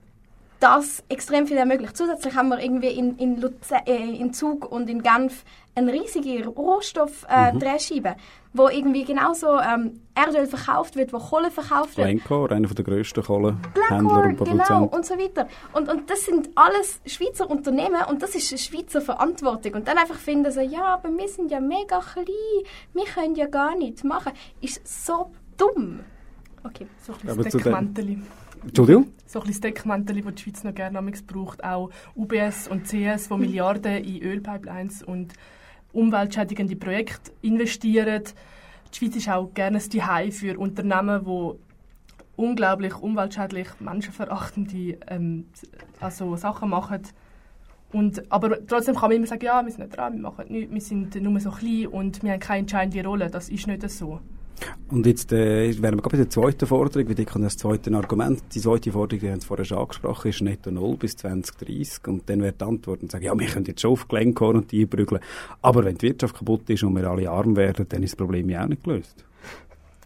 das extrem viel ermöglicht. Zusätzlich haben wir irgendwie in, in, Luze äh, in Zug und in Genf eine riesige Rohstoff-Drehscheibe, wo irgendwie genauso ähm, Erdöl verkauft wird, wo Kohle verkauft wird. Glencore, einer der grössten Kohlenhändler Glencore, und genau, Produzenten. und so weiter. Und, und das sind alles Schweizer Unternehmen und das ist eine Schweizer Verantwortung. Und dann einfach finden sie, ja, aber wir sind ja mega klein, wir können ja gar nichts machen. Ist so dumm. Okay. So ein bisschen. Entschuldigung? So ein bisschen das die Schweiz noch gerne amigs braucht. Auch UBS und CS, die Milliarden in Ölpipelines und umweltschädigende Projekte investieren. Die Schweiz ist auch gerne ein Zuhause für Unternehmen, die unglaublich umweltschädlich, menschenverachtende ähm, also Sachen machen. Und, aber trotzdem kann man immer sagen, ja, wir sind nicht dran, wir machen nichts, wir sind nur so klein und wir haben keine entscheidende Rolle. Das ist nicht so. Und jetzt äh, wären wir gerade bei der zweiten Forderung, weil ich kann das zweite Argument, die zweite Forderung, die haben Sie vorher schon angesprochen, ist netto null bis 2030 und dann wäre die Antwort und sagen, ja, wir können jetzt schon auf Glencore und die einprügeln, aber wenn die Wirtschaft kaputt ist und wir alle arm werden, dann ist das Problem ja auch nicht gelöst.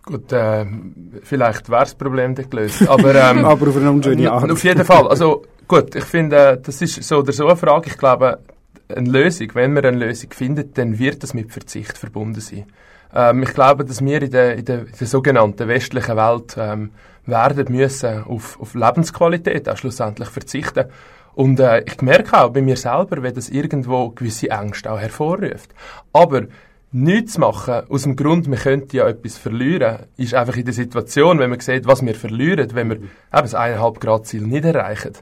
Gut, äh, vielleicht wäre das Problem dann gelöst, aber... Ähm, aber auf eine unschöne Art. Auf jeden Fall. Also gut, ich finde, äh, das ist so oder so eine Frage. Ich glaube, eine Lösung, wenn man eine Lösung findet, dann wird das mit Verzicht verbunden sein. Ähm, ich glaube, dass wir in der, in der, in der sogenannten westlichen Welt ähm, werden müssen auf, auf Lebensqualität auch schlussendlich verzichten. Und äh, ich merke auch bei mir selber, wenn das irgendwo gewisse Ängste auch hervorruft. Aber nichts machen, aus dem Grund, wir könnten ja etwas verlieren, ist einfach in der Situation, wenn man sieht, was wir verlieren, wenn wir eben das 1,5 Grad Ziel nicht erreichen,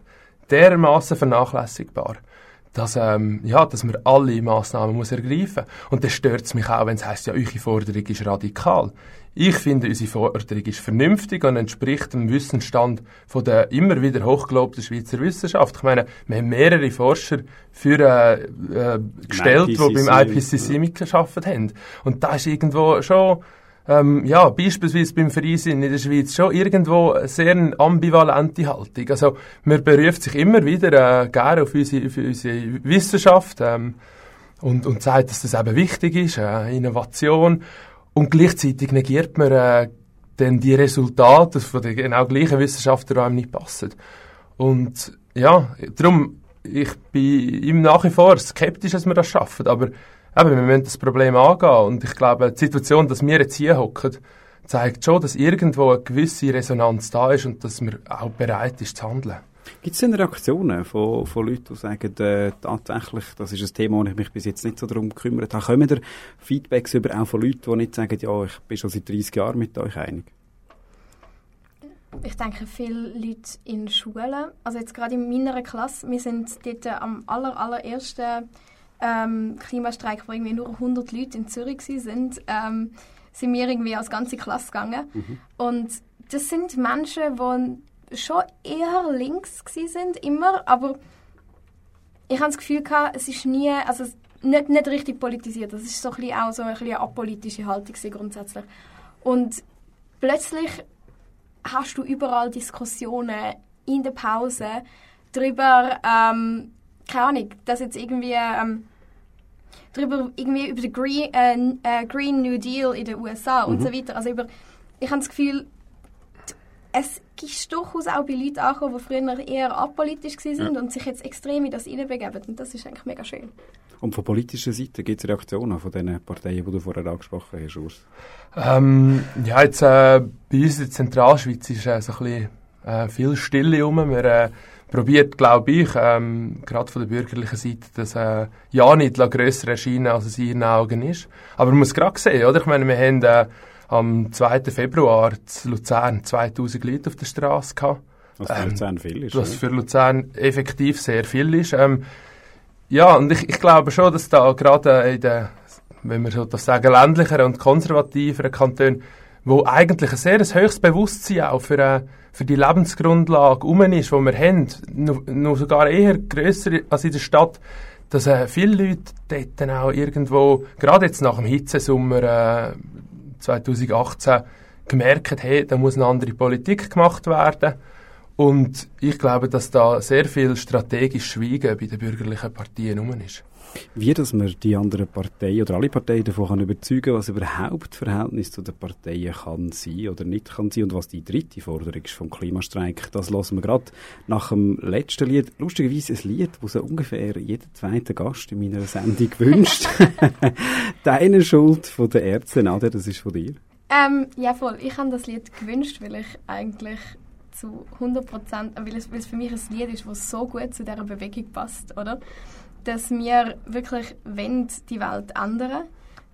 dermaßen vernachlässigbar, dass, ähm, ja, dass man alle Massnahmen muss ergreifen Und das stört es mich auch, wenn es heisst, ja, eure Forderung ist radikal. Ich finde, unsere Forderung ist vernünftig und entspricht dem Wissensstand von der immer wieder hochgelobten Schweizer Wissenschaft. Ich meine, wir haben mehrere Forscher für, äh, äh, gestellt, die beim IPCC, IPCC mitgearbeitet haben. Und da ist irgendwo schon, ähm, ja, beispielsweise beim Freisinn in der Schweiz schon irgendwo eine sehr ambivalente Haltung. Also, man beruft sich immer wieder äh, gerne auf unsere, auf unsere Wissenschaft ähm, und, und sagt, dass das eben wichtig ist, äh, Innovation. Und gleichzeitig negiert man äh, dann die Resultate von den genau gleichen Wissenschaftlern, die einem nicht passen. Und ja, darum, ich bin im nach wie vor skeptisch, dass wir das schaffen. Aber eben, wir müssen das Problem angehen. Und ich glaube, die Situation, dass wir jetzt hier hocken, zeigt schon, dass irgendwo eine gewisse Resonanz da ist und dass man auch bereit ist zu handeln. Gibt es denn Reaktionen von, von Leuten, die sagen, äh, tatsächlich, das ist ein Thema, wo ich mich bis jetzt nicht so darum gekümmert habe. Kommen da Feedbacks über auch von Leuten, die nicht sagen, ja, ich bin schon seit 30 Jahren mit euch einig? Ich denke, viele Leute in Schulen, also jetzt gerade in meiner Klasse, wir sind dort am aller, allerersten ähm, Klimastreik, wo irgendwie nur 100 Leute in Zürich sind, ähm, sind wir irgendwie als ganze Klasse gegangen. Und das sind Menschen, die schon eher links sind, immer, aber ich habe das Gefühl gehabt, es ist nie, also nicht, nicht richtig politisiert. Das ist so ein bisschen auch so ein bisschen eine apolitische Haltung grundsätzlich. Und plötzlich hast du überall Diskussionen in der Pause darüber, ähm, keine Ahnung, dass jetzt irgendwie ähm, darüber irgendwie über den Green, äh, äh, Green New Deal in den USA und so weiter. Also über, ich habe das Gefühl, es ist durchaus auch bei Leuten angekommen, die früher eher apolitisch waren und sich jetzt extrem in das hineinbegeben. Und das ist eigentlich mega schön. Und von politischer Seite gibt es Reaktionen von den Parteien, die du vorher angesprochen hast, Urs? Ähm, ja, jetzt äh, bei uns in der Zentralschweiz ist äh, so ein bisschen äh, viel Stille rum. Wir äh, probiert, glaube ich, ähm, gerade von der bürgerlichen Seite, dass äh, ja nicht grösser erscheinen, als es in ihren Augen ist. Aber man muss gerade sehen, oder? Ich meine, wir haben äh, am 2. Februar in Luzern 2000 Leute auf der Straße gehabt. Was für Luzern viel ist. Was für Luzern effektiv sehr viel ist. Ähm, ja, und ich, ich glaube schon, dass da gerade in den, wenn wir so das sagen, ländlicheren und konservativeren Kantonen, wo eigentlich ein sehr ein höchstes Bewusstsein auch für, äh, für die Lebensgrundlage um ist, die wir haben, noch, sogar eher grösser als in der Stadt, dass äh, viele Leute dort dann auch irgendwo, gerade jetzt nach dem Hitzesommer äh, 2018, gemerkt haben, da muss eine andere Politik gemacht werden. Und ich glaube, dass da sehr viel strategisch Schweigen bei den bürgerlichen Parteien rum ist. Wie, dass man die anderen Parteien oder alle Parteien davon kann überzeugen was überhaupt Verhältnis zu den Parteien kann sein oder nicht kann sein und was die dritte Forderung ist vom Klimastreik. Das lassen wir gerade nach dem letzten Lied. Lustigerweise ein Lied, das so ungefähr jeder zweite Gast in meiner Sendung wünscht. Deine Schuld von der Ärzte, Nadia, das ist von dir. Ähm, ja, voll. Ich habe das Lied gewünscht, weil ich eigentlich zu 100 Prozent, weil weil es für mich ein Lied ist, das so gut zu dieser Bewegung passt, oder? Dass wir wirklich wollen, die Welt ändern,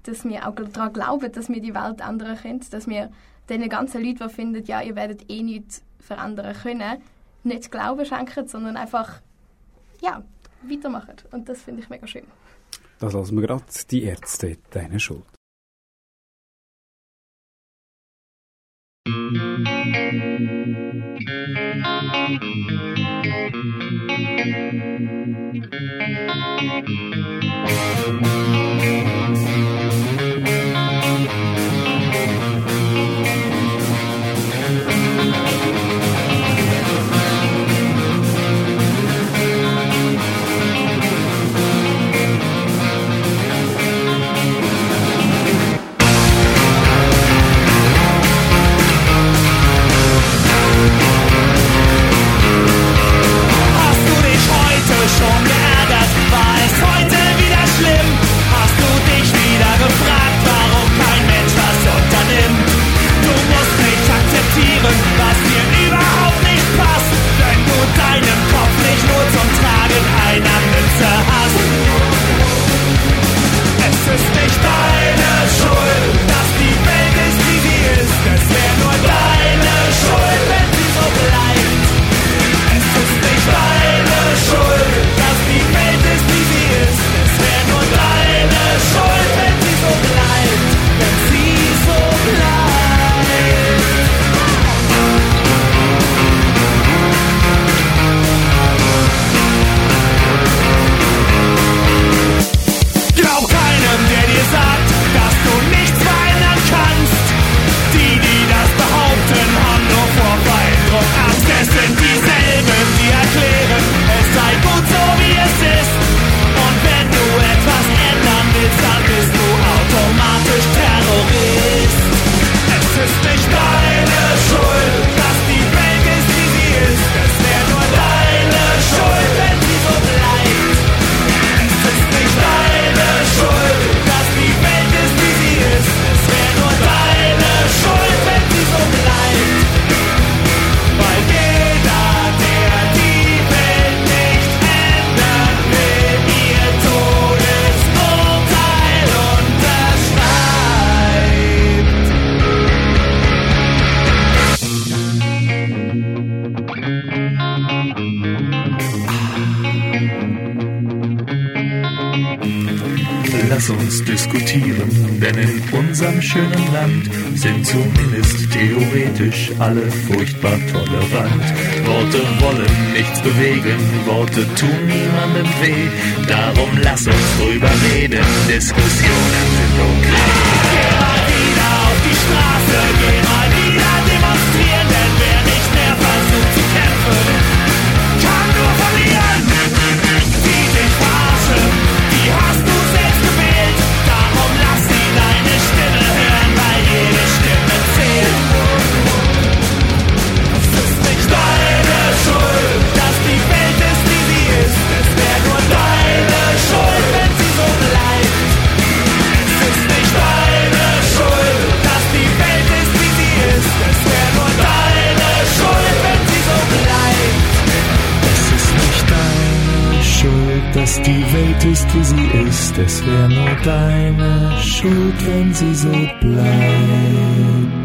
dass wir auch daran glauben, dass wir die Welt ändern können, dass wir den ganzen Leuten, die finden, ja, ihr werdet eh nichts verändern können, nicht Glauben schenken, sondern einfach, ja, weitermachen. Und das finde ich mega schön. Das lassen wir gerade die Ärzte, deine Schuld. Lass uns diskutieren, denn in unserem schönen Land sind zumindest theoretisch alle furchtbar tolerant. Worte wollen nichts bewegen, Worte tun niemandem weh. Darum lass uns drüber reden, Diskussionen sind okay. Geh mal wieder auf die Straße, geh mal wieder dass die Welt ist, wie sie ist. Es wäre nur deine Schuld, wenn sie so bleibt.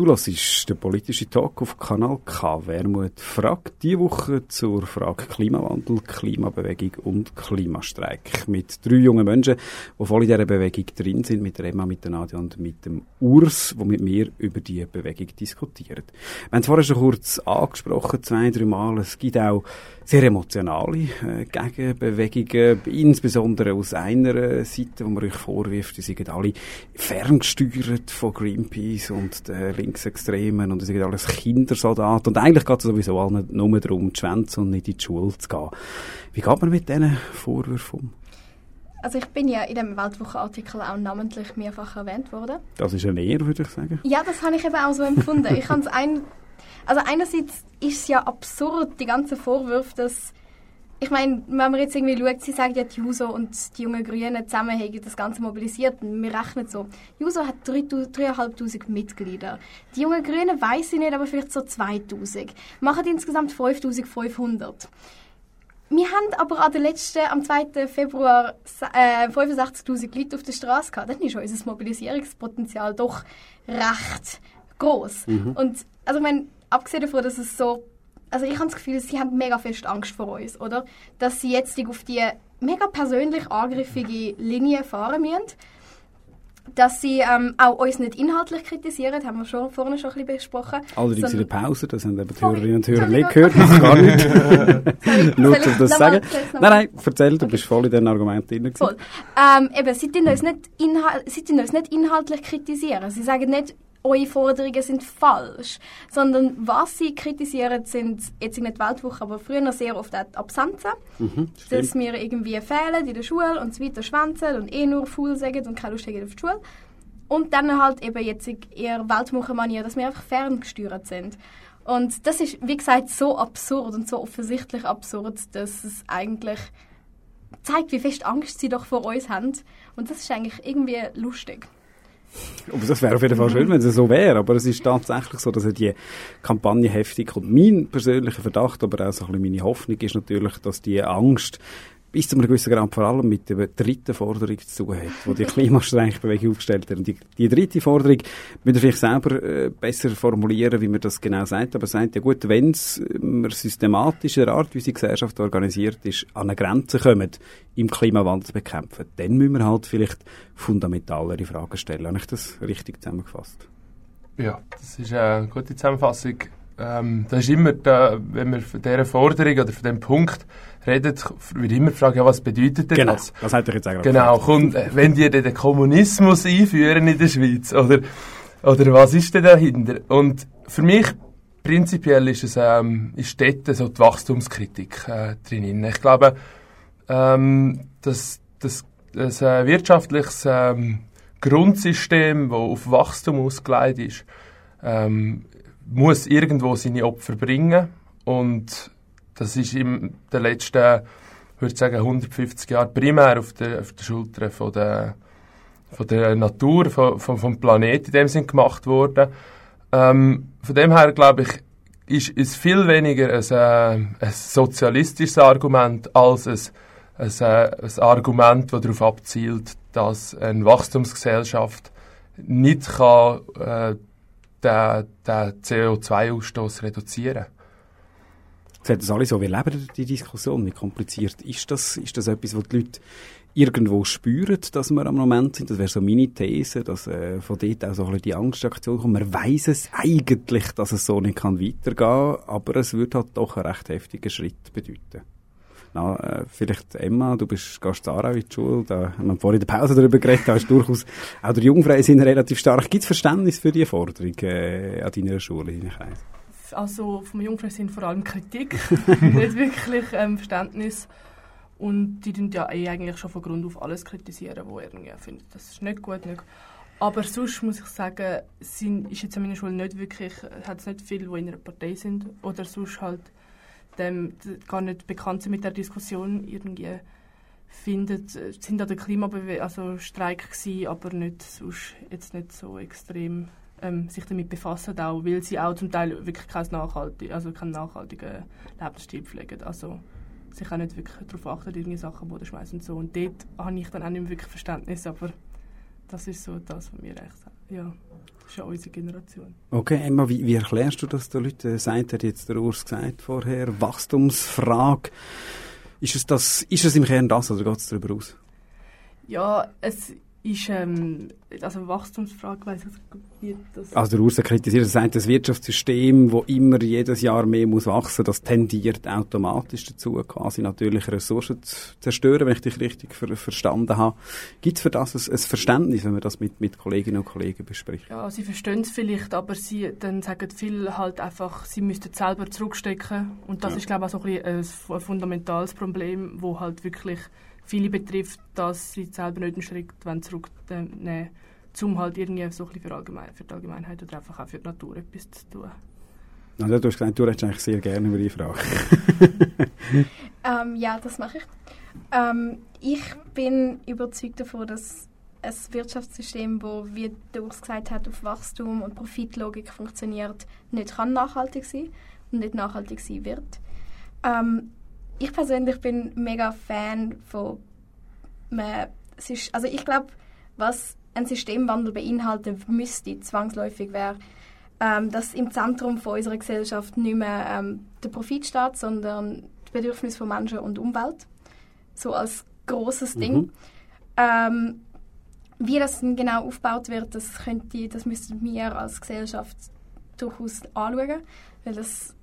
Du hörst den politischen Talk auf Kanal K. Wermut fragt die Woche zur Frage Klimawandel, Klimabewegung und Klimastreik. Mit drei jungen Menschen, die voll in dieser Bewegung drin sind, mit der Emma, mit der Nadia und mit dem Urs, die mit mir über die Bewegung diskutieren. Wir haben es vorher schon kurz angesprochen, zwei, drei Mal. Es gibt auch sehr emotionale äh, Gegenbewegungen, insbesondere aus einer Seite, wo man euch vorwirft, die sind alle ferngesteuert von Greenpeace und den Linksextremen und die sind alles Kindersoldaten. Und eigentlich geht es sowieso allen nur darum, die Schwänze und nicht in die Schule zu gehen. Wie geht man mit diesen Vorwürfen um? Also ich bin ja in dem Weltwochenartikel auch namentlich mehrfach erwähnt worden. Das ist eine Ehre, würde ich sagen. Ja, das habe ich eben auch so empfunden. Ich habe ein, also einerseits ist es ja absurd, die ganzen Vorwürfe, dass ich meine, wenn man jetzt irgendwie schaut, sie sagen ja, die Juso und die jungen Grünen zusammen haben das Ganze mobilisiert. Und wir rechnen so. Juso hat 3'500 Mitglieder. Die jungen Grünen weiß ich nicht, aber vielleicht so 2000. Machen insgesamt 5500. Wir haben aber an der letzten, am 2. Februar äh, 65'000 Leute auf der Straße gehabt. Dann ist unser Mobilisierungspotenzial doch recht groß. Mhm. Und also ich meine, abgesehen davon, dass es so, also ich habe das Gefühl, sie haben mega fest Angst vor uns, oder? Dass sie jetzt auf die mega persönlich angriffige Linie fahren müssen. Dass sie ähm, auch uns nicht inhaltlich kritisieren, haben wir schon vorne schon ein bisschen besprochen. Allerdings in der Pause, das haben eben die Hörerinnen und Hörer nicht gehört, macht gar nicht. Nur um das zu sagen. Nein, nein, erzähl, du bist voll in den Argumenten drin. Voll. Ähm, eben, sie tun uns, nicht inhal sie tun uns nicht inhaltlich kritisieren. Sie sagen nicht, eure Forderungen sind falsch. Sondern was sie kritisieren, sind jetzt in der Weltwoche, aber früher noch sehr oft auch die Absenzen. Mhm, dass wir irgendwie fehlen in der Schule und so weiter schwänzen und eh nur faul sagen und keine Lust haben auf die Schule. Und dann halt eben jetzt eher Weltmuchenmanier, dass wir einfach ferngesteuert sind. Und das ist, wie gesagt, so absurd und so offensichtlich absurd, dass es eigentlich zeigt, wie fest Angst sie doch vor uns haben. Und das ist eigentlich irgendwie lustig. Aber das wäre auf jeden Fall schön, wenn es so wäre. Aber es ist tatsächlich so, dass er die Kampagne heftig kommt. Mein persönlicher Verdacht, aber auch so ein bisschen meine Hoffnung ist natürlich, dass die Angst bis zu einem gewissen Grad vor allem mit der dritten Forderung zu tun hat, die die Klimastreikbewegung aufgestellt hat. Und die, die dritte Forderung müsst ihr vielleicht selber äh, besser formulieren, wie man das genau sagt. Aber sagt ja gut, wenn es systematisch in der Art, wie unsere Gesellschaft organisiert ist, an eine Grenze kommen, im Klimawandel zu bekämpfen, dann müssen wir halt vielleicht fundamentalere Fragen stellen. Habe ich das richtig zusammengefasst? Ja, das ist eine gute Zusammenfassung. Ähm, das ist immer, da, wenn wir von dieser Forderung oder von diesem Punkt reden, wird immer gefragt, ja, was bedeutet denn Genau, das? das hätte ich jetzt gerade Genau, kommt, äh, wenn die den Kommunismus einführen in der Schweiz, oder, oder was ist denn dahinter? Und für mich prinzipiell ist es, ähm, ist dort so die Wachstumskritik äh, drin. Ich glaube, ähm, dass, dass, dass ein wirtschaftliches ähm, Grundsystem, das auf Wachstum ausgelegt ist, ähm, muss irgendwo seine Opfer bringen. Und das ist in den letzten, würde sagen, 150 Jahren primär auf der, auf der Schulter von der, von der Natur, von, von, vom Planeten in dem Sinn gemacht worden. Ähm, von dem her, glaube ich, ist es viel weniger ein, äh, ein sozialistisches Argument als ein, ein, äh, ein Argument, das darauf abzielt, dass eine Wachstumsgesellschaft nicht kann, äh, den, den CO2-Ausstoß reduzieren Seht das alle so? Wie leben die Diskussion? Wie kompliziert ist das? Ist das etwas, was die Leute irgendwo spüren, dass wir am Moment sind? Das wäre so meine These, dass äh, von dort auch so ein bisschen die Angstreaktion kommt. Man weiß es eigentlich, dass es so nicht kann weitergehen aber es würde halt doch einen recht heftigen Schritt bedeuten. Na, äh, vielleicht Emma, du bist, gehst Aarau in die Schule, da haben wir vorhin in der Pause darüber geredet, da ist durchaus, auch der sind relativ stark. Gibt es Verständnis für diese Forderung äh, an deiner Schule, deinem Kreis? Also vom Jungfrau sind vor allem Kritik, nicht wirklich ähm, Verständnis. Und die tun ja eh eigentlich schon von Grund auf alles kritisieren, wo irgendwie findet, das ist nicht gut. Nicht. Aber sonst muss ich sagen, sind, ist jetzt an meiner Schule nicht wirklich, hat es nicht viele, die in einer Partei sind oder sonst halt dem, gar nicht bekannt sind mit der Diskussion irgendwie findet, sind an der Klimabewegung, also Streik gewesen, aber nicht sonst jetzt nicht so extrem ähm, sich damit befassen, auch, weil sie auch zum Teil wirklich kein nachhaltig, also keinen nachhaltigen Lebensstil pflegen. Also sich auch nicht wirklich darauf achten, irgendwie Sachen Boden schmeißen und so. Und dort habe ich dann auch nicht mehr wirklich Verständnis, aber das ist so das, was wir echt ja, das ist ja unsere Generation. Okay, Emma, wie, wie erklärst du das den Leuten? Sagt hat jetzt der Urs gesagt vorher, Wachstumsfrage. Ist es, das, ist es im Kern das oder geht es darüber aus? Ja, es ist, ähm, also Wachstumsfrage, weiss ich das... Also der Urs kritisiert, er sagt, das Wirtschaftssystem, das immer jedes Jahr mehr muss wachsen, das tendiert automatisch dazu, quasi natürliche Ressourcen zu zerstören, wenn ich dich richtig ver verstanden habe. Gibt es für das ein, ein, Verständnis, wenn man das mit, mit Kolleginnen und Kollegen bespricht? Ja, sie verstehen es vielleicht, aber sie dann sagen viele halt einfach, sie müssten selber zurückstecken und das ja. ist glaube ich auch so ein, ein fundamentales Problem, wo halt wirklich viele betrifft, dass sie selber nicht einen Schritt zurücknehmen wollen, um halt irgendwie so ein bisschen für, Allgemein, für die Allgemeinheit oder einfach auch für die Natur etwas zu tun. Also, du hast gesagt, du redest eigentlich sehr gerne über die Frage. ähm, ja, das mache ich. Ähm, ich bin überzeugt davon, dass ein Wirtschaftssystem, das, wie der Urs gesagt hat, auf Wachstum und Profitlogik funktioniert, nicht kann nachhaltig sein und nicht nachhaltig sein wird. Ähm, ich persönlich bin mega Fan von also ich glaube, was ein Systemwandel beinhalten müsste, zwangsläufig wäre, ähm, dass im Zentrum von unserer Gesellschaft nicht mehr ähm, der Profit steht, sondern das Bedürfnis von Menschen und Umwelt. So als großes Ding. Mhm. Ähm, wie das dann genau aufgebaut wird, das, könnte, das müssten wir als Gesellschaft durchaus anschauen. Weil das,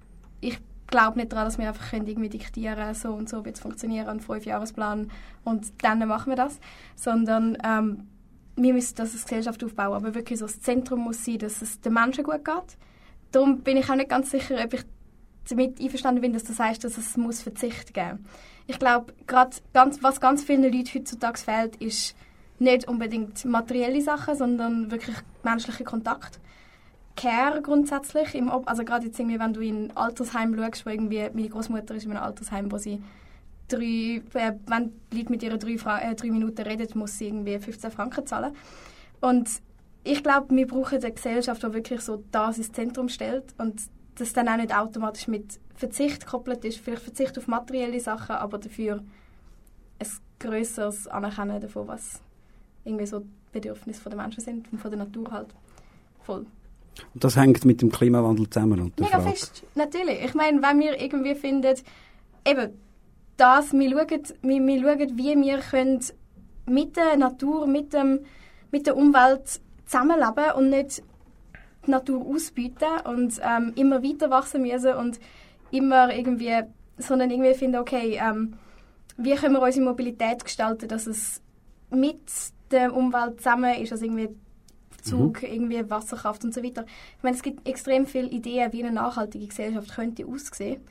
ich glaube nicht daran, dass wir einfach können irgendwie diktieren so und so wird es funktionieren, einen Fünfjahresplan und dann machen wir das. Sondern ähm, wir müssen das als Gesellschaft aufbauen, aber wirklich so das Zentrum muss sein, dass es den Menschen gut geht. Darum bin ich auch nicht ganz sicher, ob ich damit einverstanden bin, dass du sagst, dass es muss Verzicht geben Ich glaube, ganz, was ganz vielen Leuten heutzutage fehlt, ist nicht unbedingt materielle Sachen, sondern wirklich menschlicher Kontakt. Care grundsätzlich. Im, also gerade jetzt irgendwie, wenn du in ein Altersheim schaust, wo irgendwie, meine Großmutter ist in einem Altersheim, wo sie drei, äh, wenn die mit ihr drei, äh, drei Minuten reden, muss sie irgendwie 15 Franken zahlen. Und ich glaube, wir brauchen eine Gesellschaft, die wirklich so das ins Zentrum stellt und das dann auch nicht automatisch mit Verzicht gekoppelt ist. Vielleicht Verzicht auf materielle Sachen, aber dafür ein größeres Anerkennen davon, was irgendwie so die Bedürfnisse der Menschen sind und von der Natur halt. Voll. Und das hängt mit dem Klimawandel zusammen. Und Mega Frage. fest, natürlich. Ich meine, wenn wir irgendwie finden, eben, das, wir schauen, wir, wir schauen wie wir können mit der Natur, mit, dem, mit der Umwelt zusammenleben und nicht die Natur ausbieten und ähm, immer weiter wachsen müssen und immer irgendwie, sondern irgendwie finden, okay, ähm, wie können wir unsere Mobilität gestalten, dass es mit der Umwelt zusammen ist, also irgendwie Zug, mhm. irgendwie Wasserkraft und so weiter. Ich meine, es gibt extrem viele Ideen, wie eine nachhaltige Gesellschaft könnte aussehen.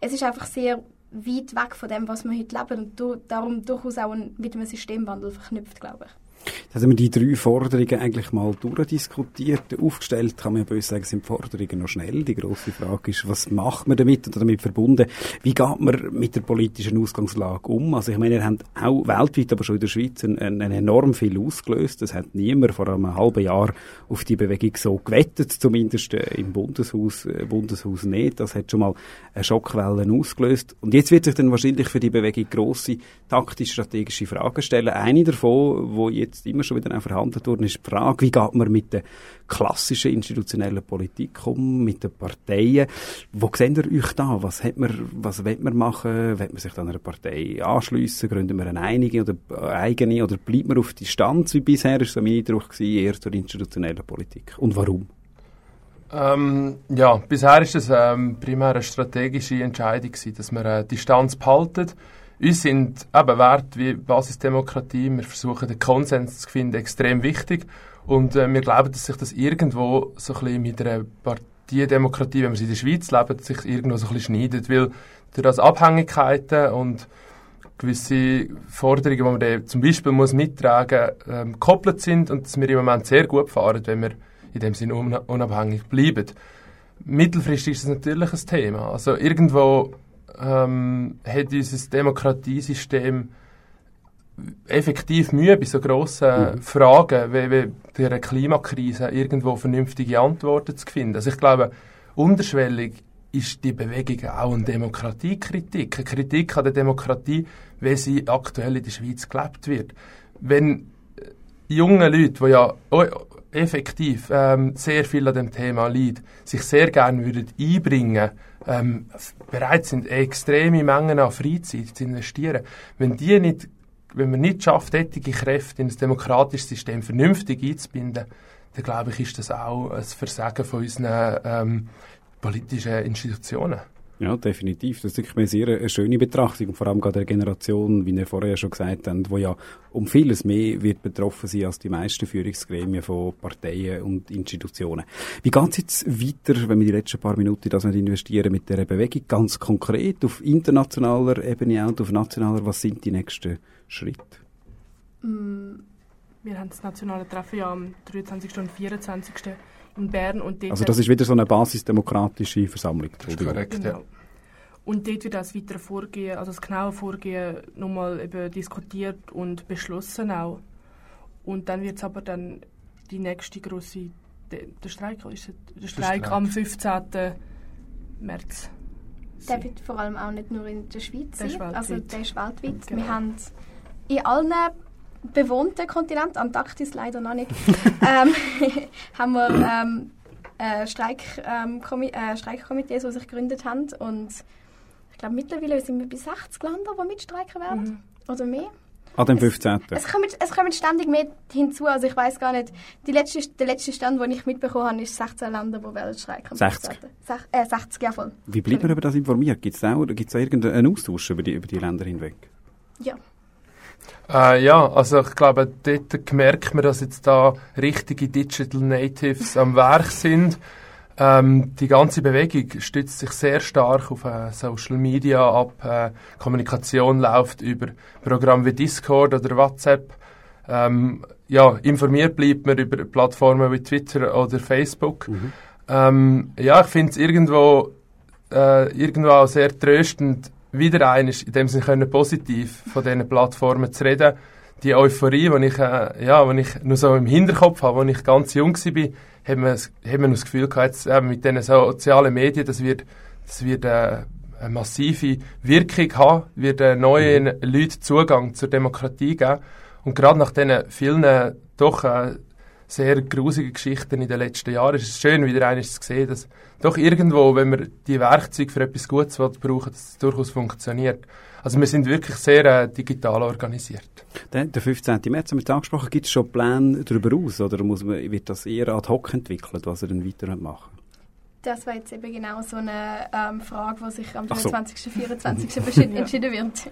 Es ist einfach sehr weit weg von dem, was wir heute leben und darum durchaus auch mit einem Systemwandel verknüpft, glaube ich. Jetzt haben wir die drei Forderungen eigentlich mal durchdiskutiert. Aufgestellt kann man ja böse sagen, sind die Forderungen noch schnell. Die grosse Frage ist, was macht man damit und damit verbunden? Wie geht man mit der politischen Ausgangslage um? Also ich meine, ihr habt auch weltweit, aber schon in der Schweiz ein, ein, ein enorm viel ausgelöst. Das hat niemand vor einem halben Jahr auf die Bewegung so gewettet, zumindest äh, im Bundeshaus, äh, Bundeshaus nicht. Das hat schon mal eine Schockwelle ausgelöst. Und jetzt wird sich dann wahrscheinlich für die Bewegung grosse taktisch-strategische Fragen stellen. Eine davon, wo jetzt immer schon wieder verhandelt worden, ist die Frage, wie geht man mit der klassischen institutionellen Politik um, mit den Parteien. Wo seht ihr euch da? Was, hat man, was will man machen? Will man sich dann einer Partei anschliessen? Gründen wir eine einige oder eigene? Oder bleibt man auf Distanz wie bisher? Ist so mein Eindruck gewesen, eher zur institutionellen Politik. Und warum? Ähm, ja, bisher ist es ähm, primär eine strategische Entscheidung gewesen, dass man äh, Distanz behalten uns sind eben Werte wie Basisdemokratie, wir versuchen den Konsens zu finden, extrem wichtig. Und äh, wir glauben, dass sich das irgendwo so ein bisschen mit einer Partiedemokratie, wenn wir sie in der Schweiz leben, sich irgendwo so ein bisschen schneidet. Weil durch Abhängigkeiten und gewisse Forderungen, die man zum Beispiel muss mittragen muss, ähm, gekoppelt sind und dass wir im Moment sehr gut fahren, wenn wir in dem Sinne unabhängig bleiben. Mittelfristig ist das natürlich ein Thema. Also irgendwo ähm, hat unser Demokratiesystem effektiv Mühe bei so grossen Fragen wie, wie der Klimakrise irgendwo vernünftige Antworten zu finden. Also ich glaube, unterschwellig ist die Bewegung auch eine Demokratiekritik, eine Kritik an der Demokratie, wie sie aktuell in der Schweiz gelebt wird. Wenn äh, junge Leute, die ja effektiv ähm, sehr viel an dem Thema liegt, sich sehr gerne würden einbringen, ähm, bereit sind, extreme Mengen an Freizeit zu investieren, wenn die nicht, wenn man nicht schafft, tätige Kräfte in ein demokratisches System vernünftig einzubinden, dann glaube ich, ist das auch ein Versagen von unseren ähm, politischen Institutionen. Ja, definitiv. Das ist wirklich eine sehr eine schöne Betrachtung. Vor allem gerade der Generation, wie wir vorher schon gesagt haben, wo ja um vieles mehr wird betroffen sein als die meisten Führungsgremien von Parteien und Institutionen. Wie geht es jetzt weiter, wenn wir die letzten paar Minuten das nicht investieren mit dieser Bewegung? Ganz konkret auf internationaler Ebene und auf nationaler, was sind die nächsten Schritte? Wir haben das nationale Treffen ja am 23. und 24. in Bern und Also das ist wieder so eine basisdemokratische Versammlung. Entschuldigung. korrekt. Genau. Und dort wird das weitere Vorgehen, also das genaue Vorgehen nochmal eben diskutiert und beschlossen auch. Und dann wird es aber dann die nächste große, der, der Streik, ist der Streik Streik. am 15. März. Der wird vor allem auch nicht nur in der Schweiz Der ist sein, weltweit. also der ist weltweit. Genau. Wir haben in allen bewohnten Kontinenten, Antarktis leider noch nicht, ähm, haben wir ähm, äh, Streik, ähm, äh, Streikkomitees, die sich gegründet haben und ich glaube mittlerweile sind wir bei 60 Ländern, die mitstreiken werden Mhm. oder mehr. An dem 15. Es kommen, es kommen ständig mehr hinzu, also ich weiß gar nicht, die letzte, der letzte Stand, den ich mitbekommen habe, ist 16 Länder, die werden streiken. am 60? 15.. Sech, äh, 60, ja voll. Wie bleibt man über das informiert? Gibt es da, gibt's da irgendeinen Austausch über die, über die Länder hinweg? Ja. Äh, ja, also ich glaube, dort merkt man, dass jetzt da richtige Digital Natives am Werk sind. Ähm, die ganze Bewegung stützt sich sehr stark auf äh, Social Media ab. Äh, Kommunikation läuft über Programme wie Discord oder WhatsApp. Ähm, ja, informiert bleibt man über Plattformen wie Twitter oder Facebook. Ähm, ja, ich finde es irgendwo, äh, irgendwo auch sehr tröstend, wieder eines in dem Sinne können positiv von diesen Plattformen zu reden. Die Euphorie, die ich, äh, ja, die ich nur so im Hinterkopf habe, als ich ganz jung war, hat man, das- hat man das Gefühl gehabt, jetzt, äh, mit diesen sozialen Medien, das wird, das wird äh, eine massive Wirkung haben, wird äh, neuen Leuten Zugang zur Demokratie geben. Und gerade nach diesen vielen doch äh, sehr grusigen Geschichten in den letzten Jahren ist es schön, wieder einmal zu sehen, dass doch irgendwo, wenn man die Werkzeuge für etwas Gutes will, brauchen, dass es durchaus funktioniert. Also wir sind wirklich sehr äh, digital organisiert. Der, der 15. März haben wir jetzt angesprochen. Gibt es schon Pläne darüber aus oder muss man, wird das eher ad hoc entwickelt, was ihr dann weiter machen Das war jetzt eben genau so eine ähm, Frage, die sich am Ach so. 23. 24. beschi- entschieden wird.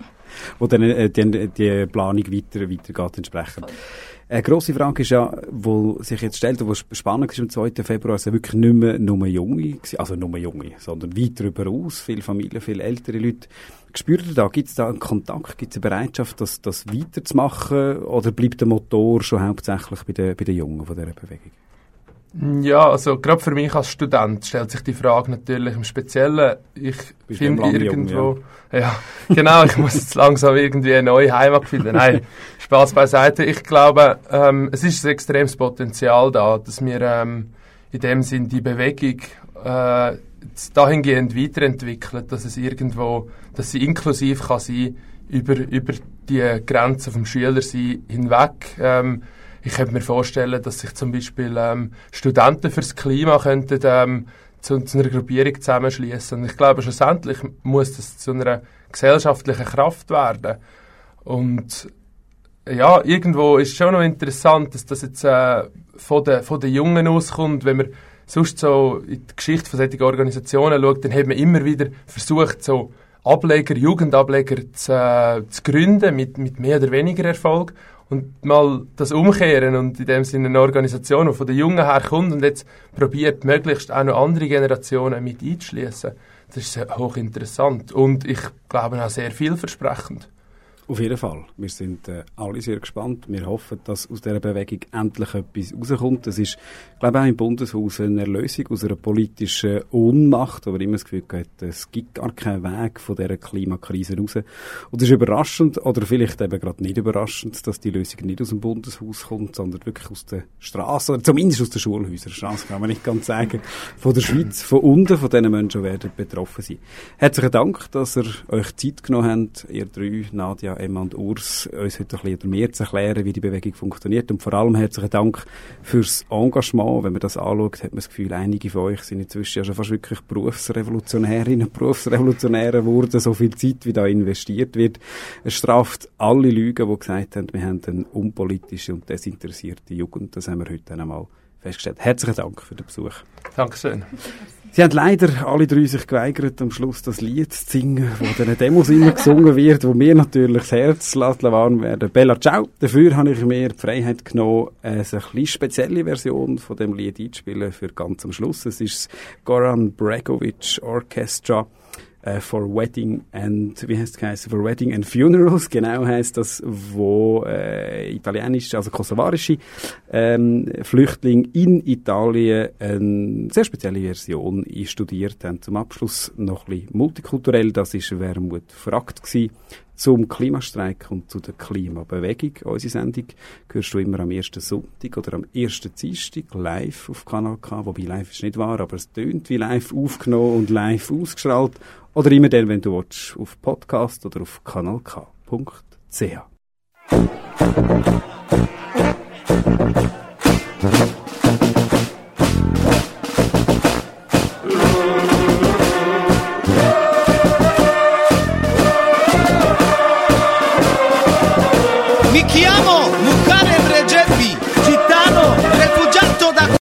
Wo dann äh, die, die Planung weiter, weitergeht entsprechend. Eine grosse Frage ist ja, wo sich jetzt stellt, und spannend ist am 2. Februar, sind wirklich nicht mehr nur Junge, also nur Junge, sondern weit darüber aus, viele Familien, viele ältere Leute. Spürt ihr da, gibt es da einen Kontakt, gibt es eine Bereitschaft, das, das weiterzumachen, oder bleibt der Motor schon hauptsächlich bei den, bei den Jungen von dieser Bewegung? Ja, also gerade für mich als Student stellt sich die Frage natürlich im Speziellen. Ich finde irgendwo, ja. genau, ich muss jetzt langsam irgendwie eine neue Heimat finden. Nein, Spaß beiseite. Ich glaube, ähm, es ist ein extremes Potenzial da, dass wir ähm, in dem Sinn die Bewegung äh, dahingehend weiterentwickeln, dass es irgendwo, dass sie inklusiv kann sein über über die Grenzen vom Schülersein hinweg. Ähm, ich könnte mir vorstellen, dass sich zum Beispiel ähm, Studenten fürs Klima könnten ähm, zu, zu einer Gruppierung zusammenschließen. Und ich glaube, schlussendlich muss das zu einer gesellschaftlichen Kraft werden. Und ja, irgendwo ist schon noch interessant, dass das jetzt äh, von den von den Jungen auskommt. Wenn man sonst so in die Geschichte von solchen Organisationen schaut, dann hat man immer wieder versucht, so Ableger, Jugendableger zu, äh, zu gründen, mit, mit mehr oder weniger Erfolg. Und mal das umkehren und in dem Sinne eine Organisation, die von den Jungen herkommt und jetzt probiert, möglichst auch noch andere Generationen mit einzuschließen. Das ist hochinteressant und ich glaube auch sehr vielversprechend. Auf jeden Fall. Wir sind äh, alle sehr gespannt. Wir hoffen, dass aus dieser Bewegung endlich etwas rauskommt. Es ist, glaube ich, auch im Bundeshaus eine Erlösung aus einer politischen Ohnmacht, man immer das Gefühl hat, es gibt gar keinen Weg von dieser Klimakrise raus. Und es ist überraschend, oder vielleicht eben gerade nicht überraschend, dass die Lösung nicht aus dem Bundeshaus kommt, sondern wirklich aus der Straße, oder zumindest aus den Schulhäusern. Straße kann man nicht ganz sagen. Von der Schweiz, von unten, von diesen Menschen, werden betroffen sein. Herzlichen Dank, dass ihr euch Zeit genommen habt, ihr drei, Nadja, Emma und Urs, uns heute ein bisschen mehr zu erklären, wie die Bewegung funktioniert. Und vor allem herzlichen Dank fürs Engagement. Wenn man das anschaut, hat man das Gefühl, einige von euch sind inzwischen ja schon fast wirklich Berufsrevolutionärinnen Berufsrevolutionäre geworden. So viel Zeit, wie da investiert wird. Es straft alle Lügen, die gesagt haben, wir haben eine unpolitische und desinteressierte Jugend. Das haben wir heute einmal festgestellt. Herzlichen Dank für den Besuch. Dankeschön. Sie haben leider alle drei sich geweigert, am Schluss das Lied zu singen, wo in den Demos immer gesungen wird, wo mir natürlich das Herz warm werden. Bella Ciao. Dafür habe ich mir die Freiheit genommen, eine bisschen spezielle Version von dem Lied einzuspielen für ganz am Schluss. Es ist das Goran Bregovic Orchestra äh, for Wedding and wie heißt es for Wedding and Funerals genau heißt das wo äh, italienische also kosovarische ähm, Flüchtlinge in Italien eine sehr spezielle Version studiert haben zum Abschluss. Noch ein bisschen multikulturell das ist Wermut fragt gewesen zum Klimastreik und zu der Klimabewegung. Unsere Sendung hörst du immer am ersten Sonntag oder am ersten Dienstag live auf Kanal K, wobei live ist nicht wahr, aber es tönt wie live aufgenommen und live ausgestrahlt. Oder immer dann, wenn du willst, auf Podcast oder auf kanalk.ch.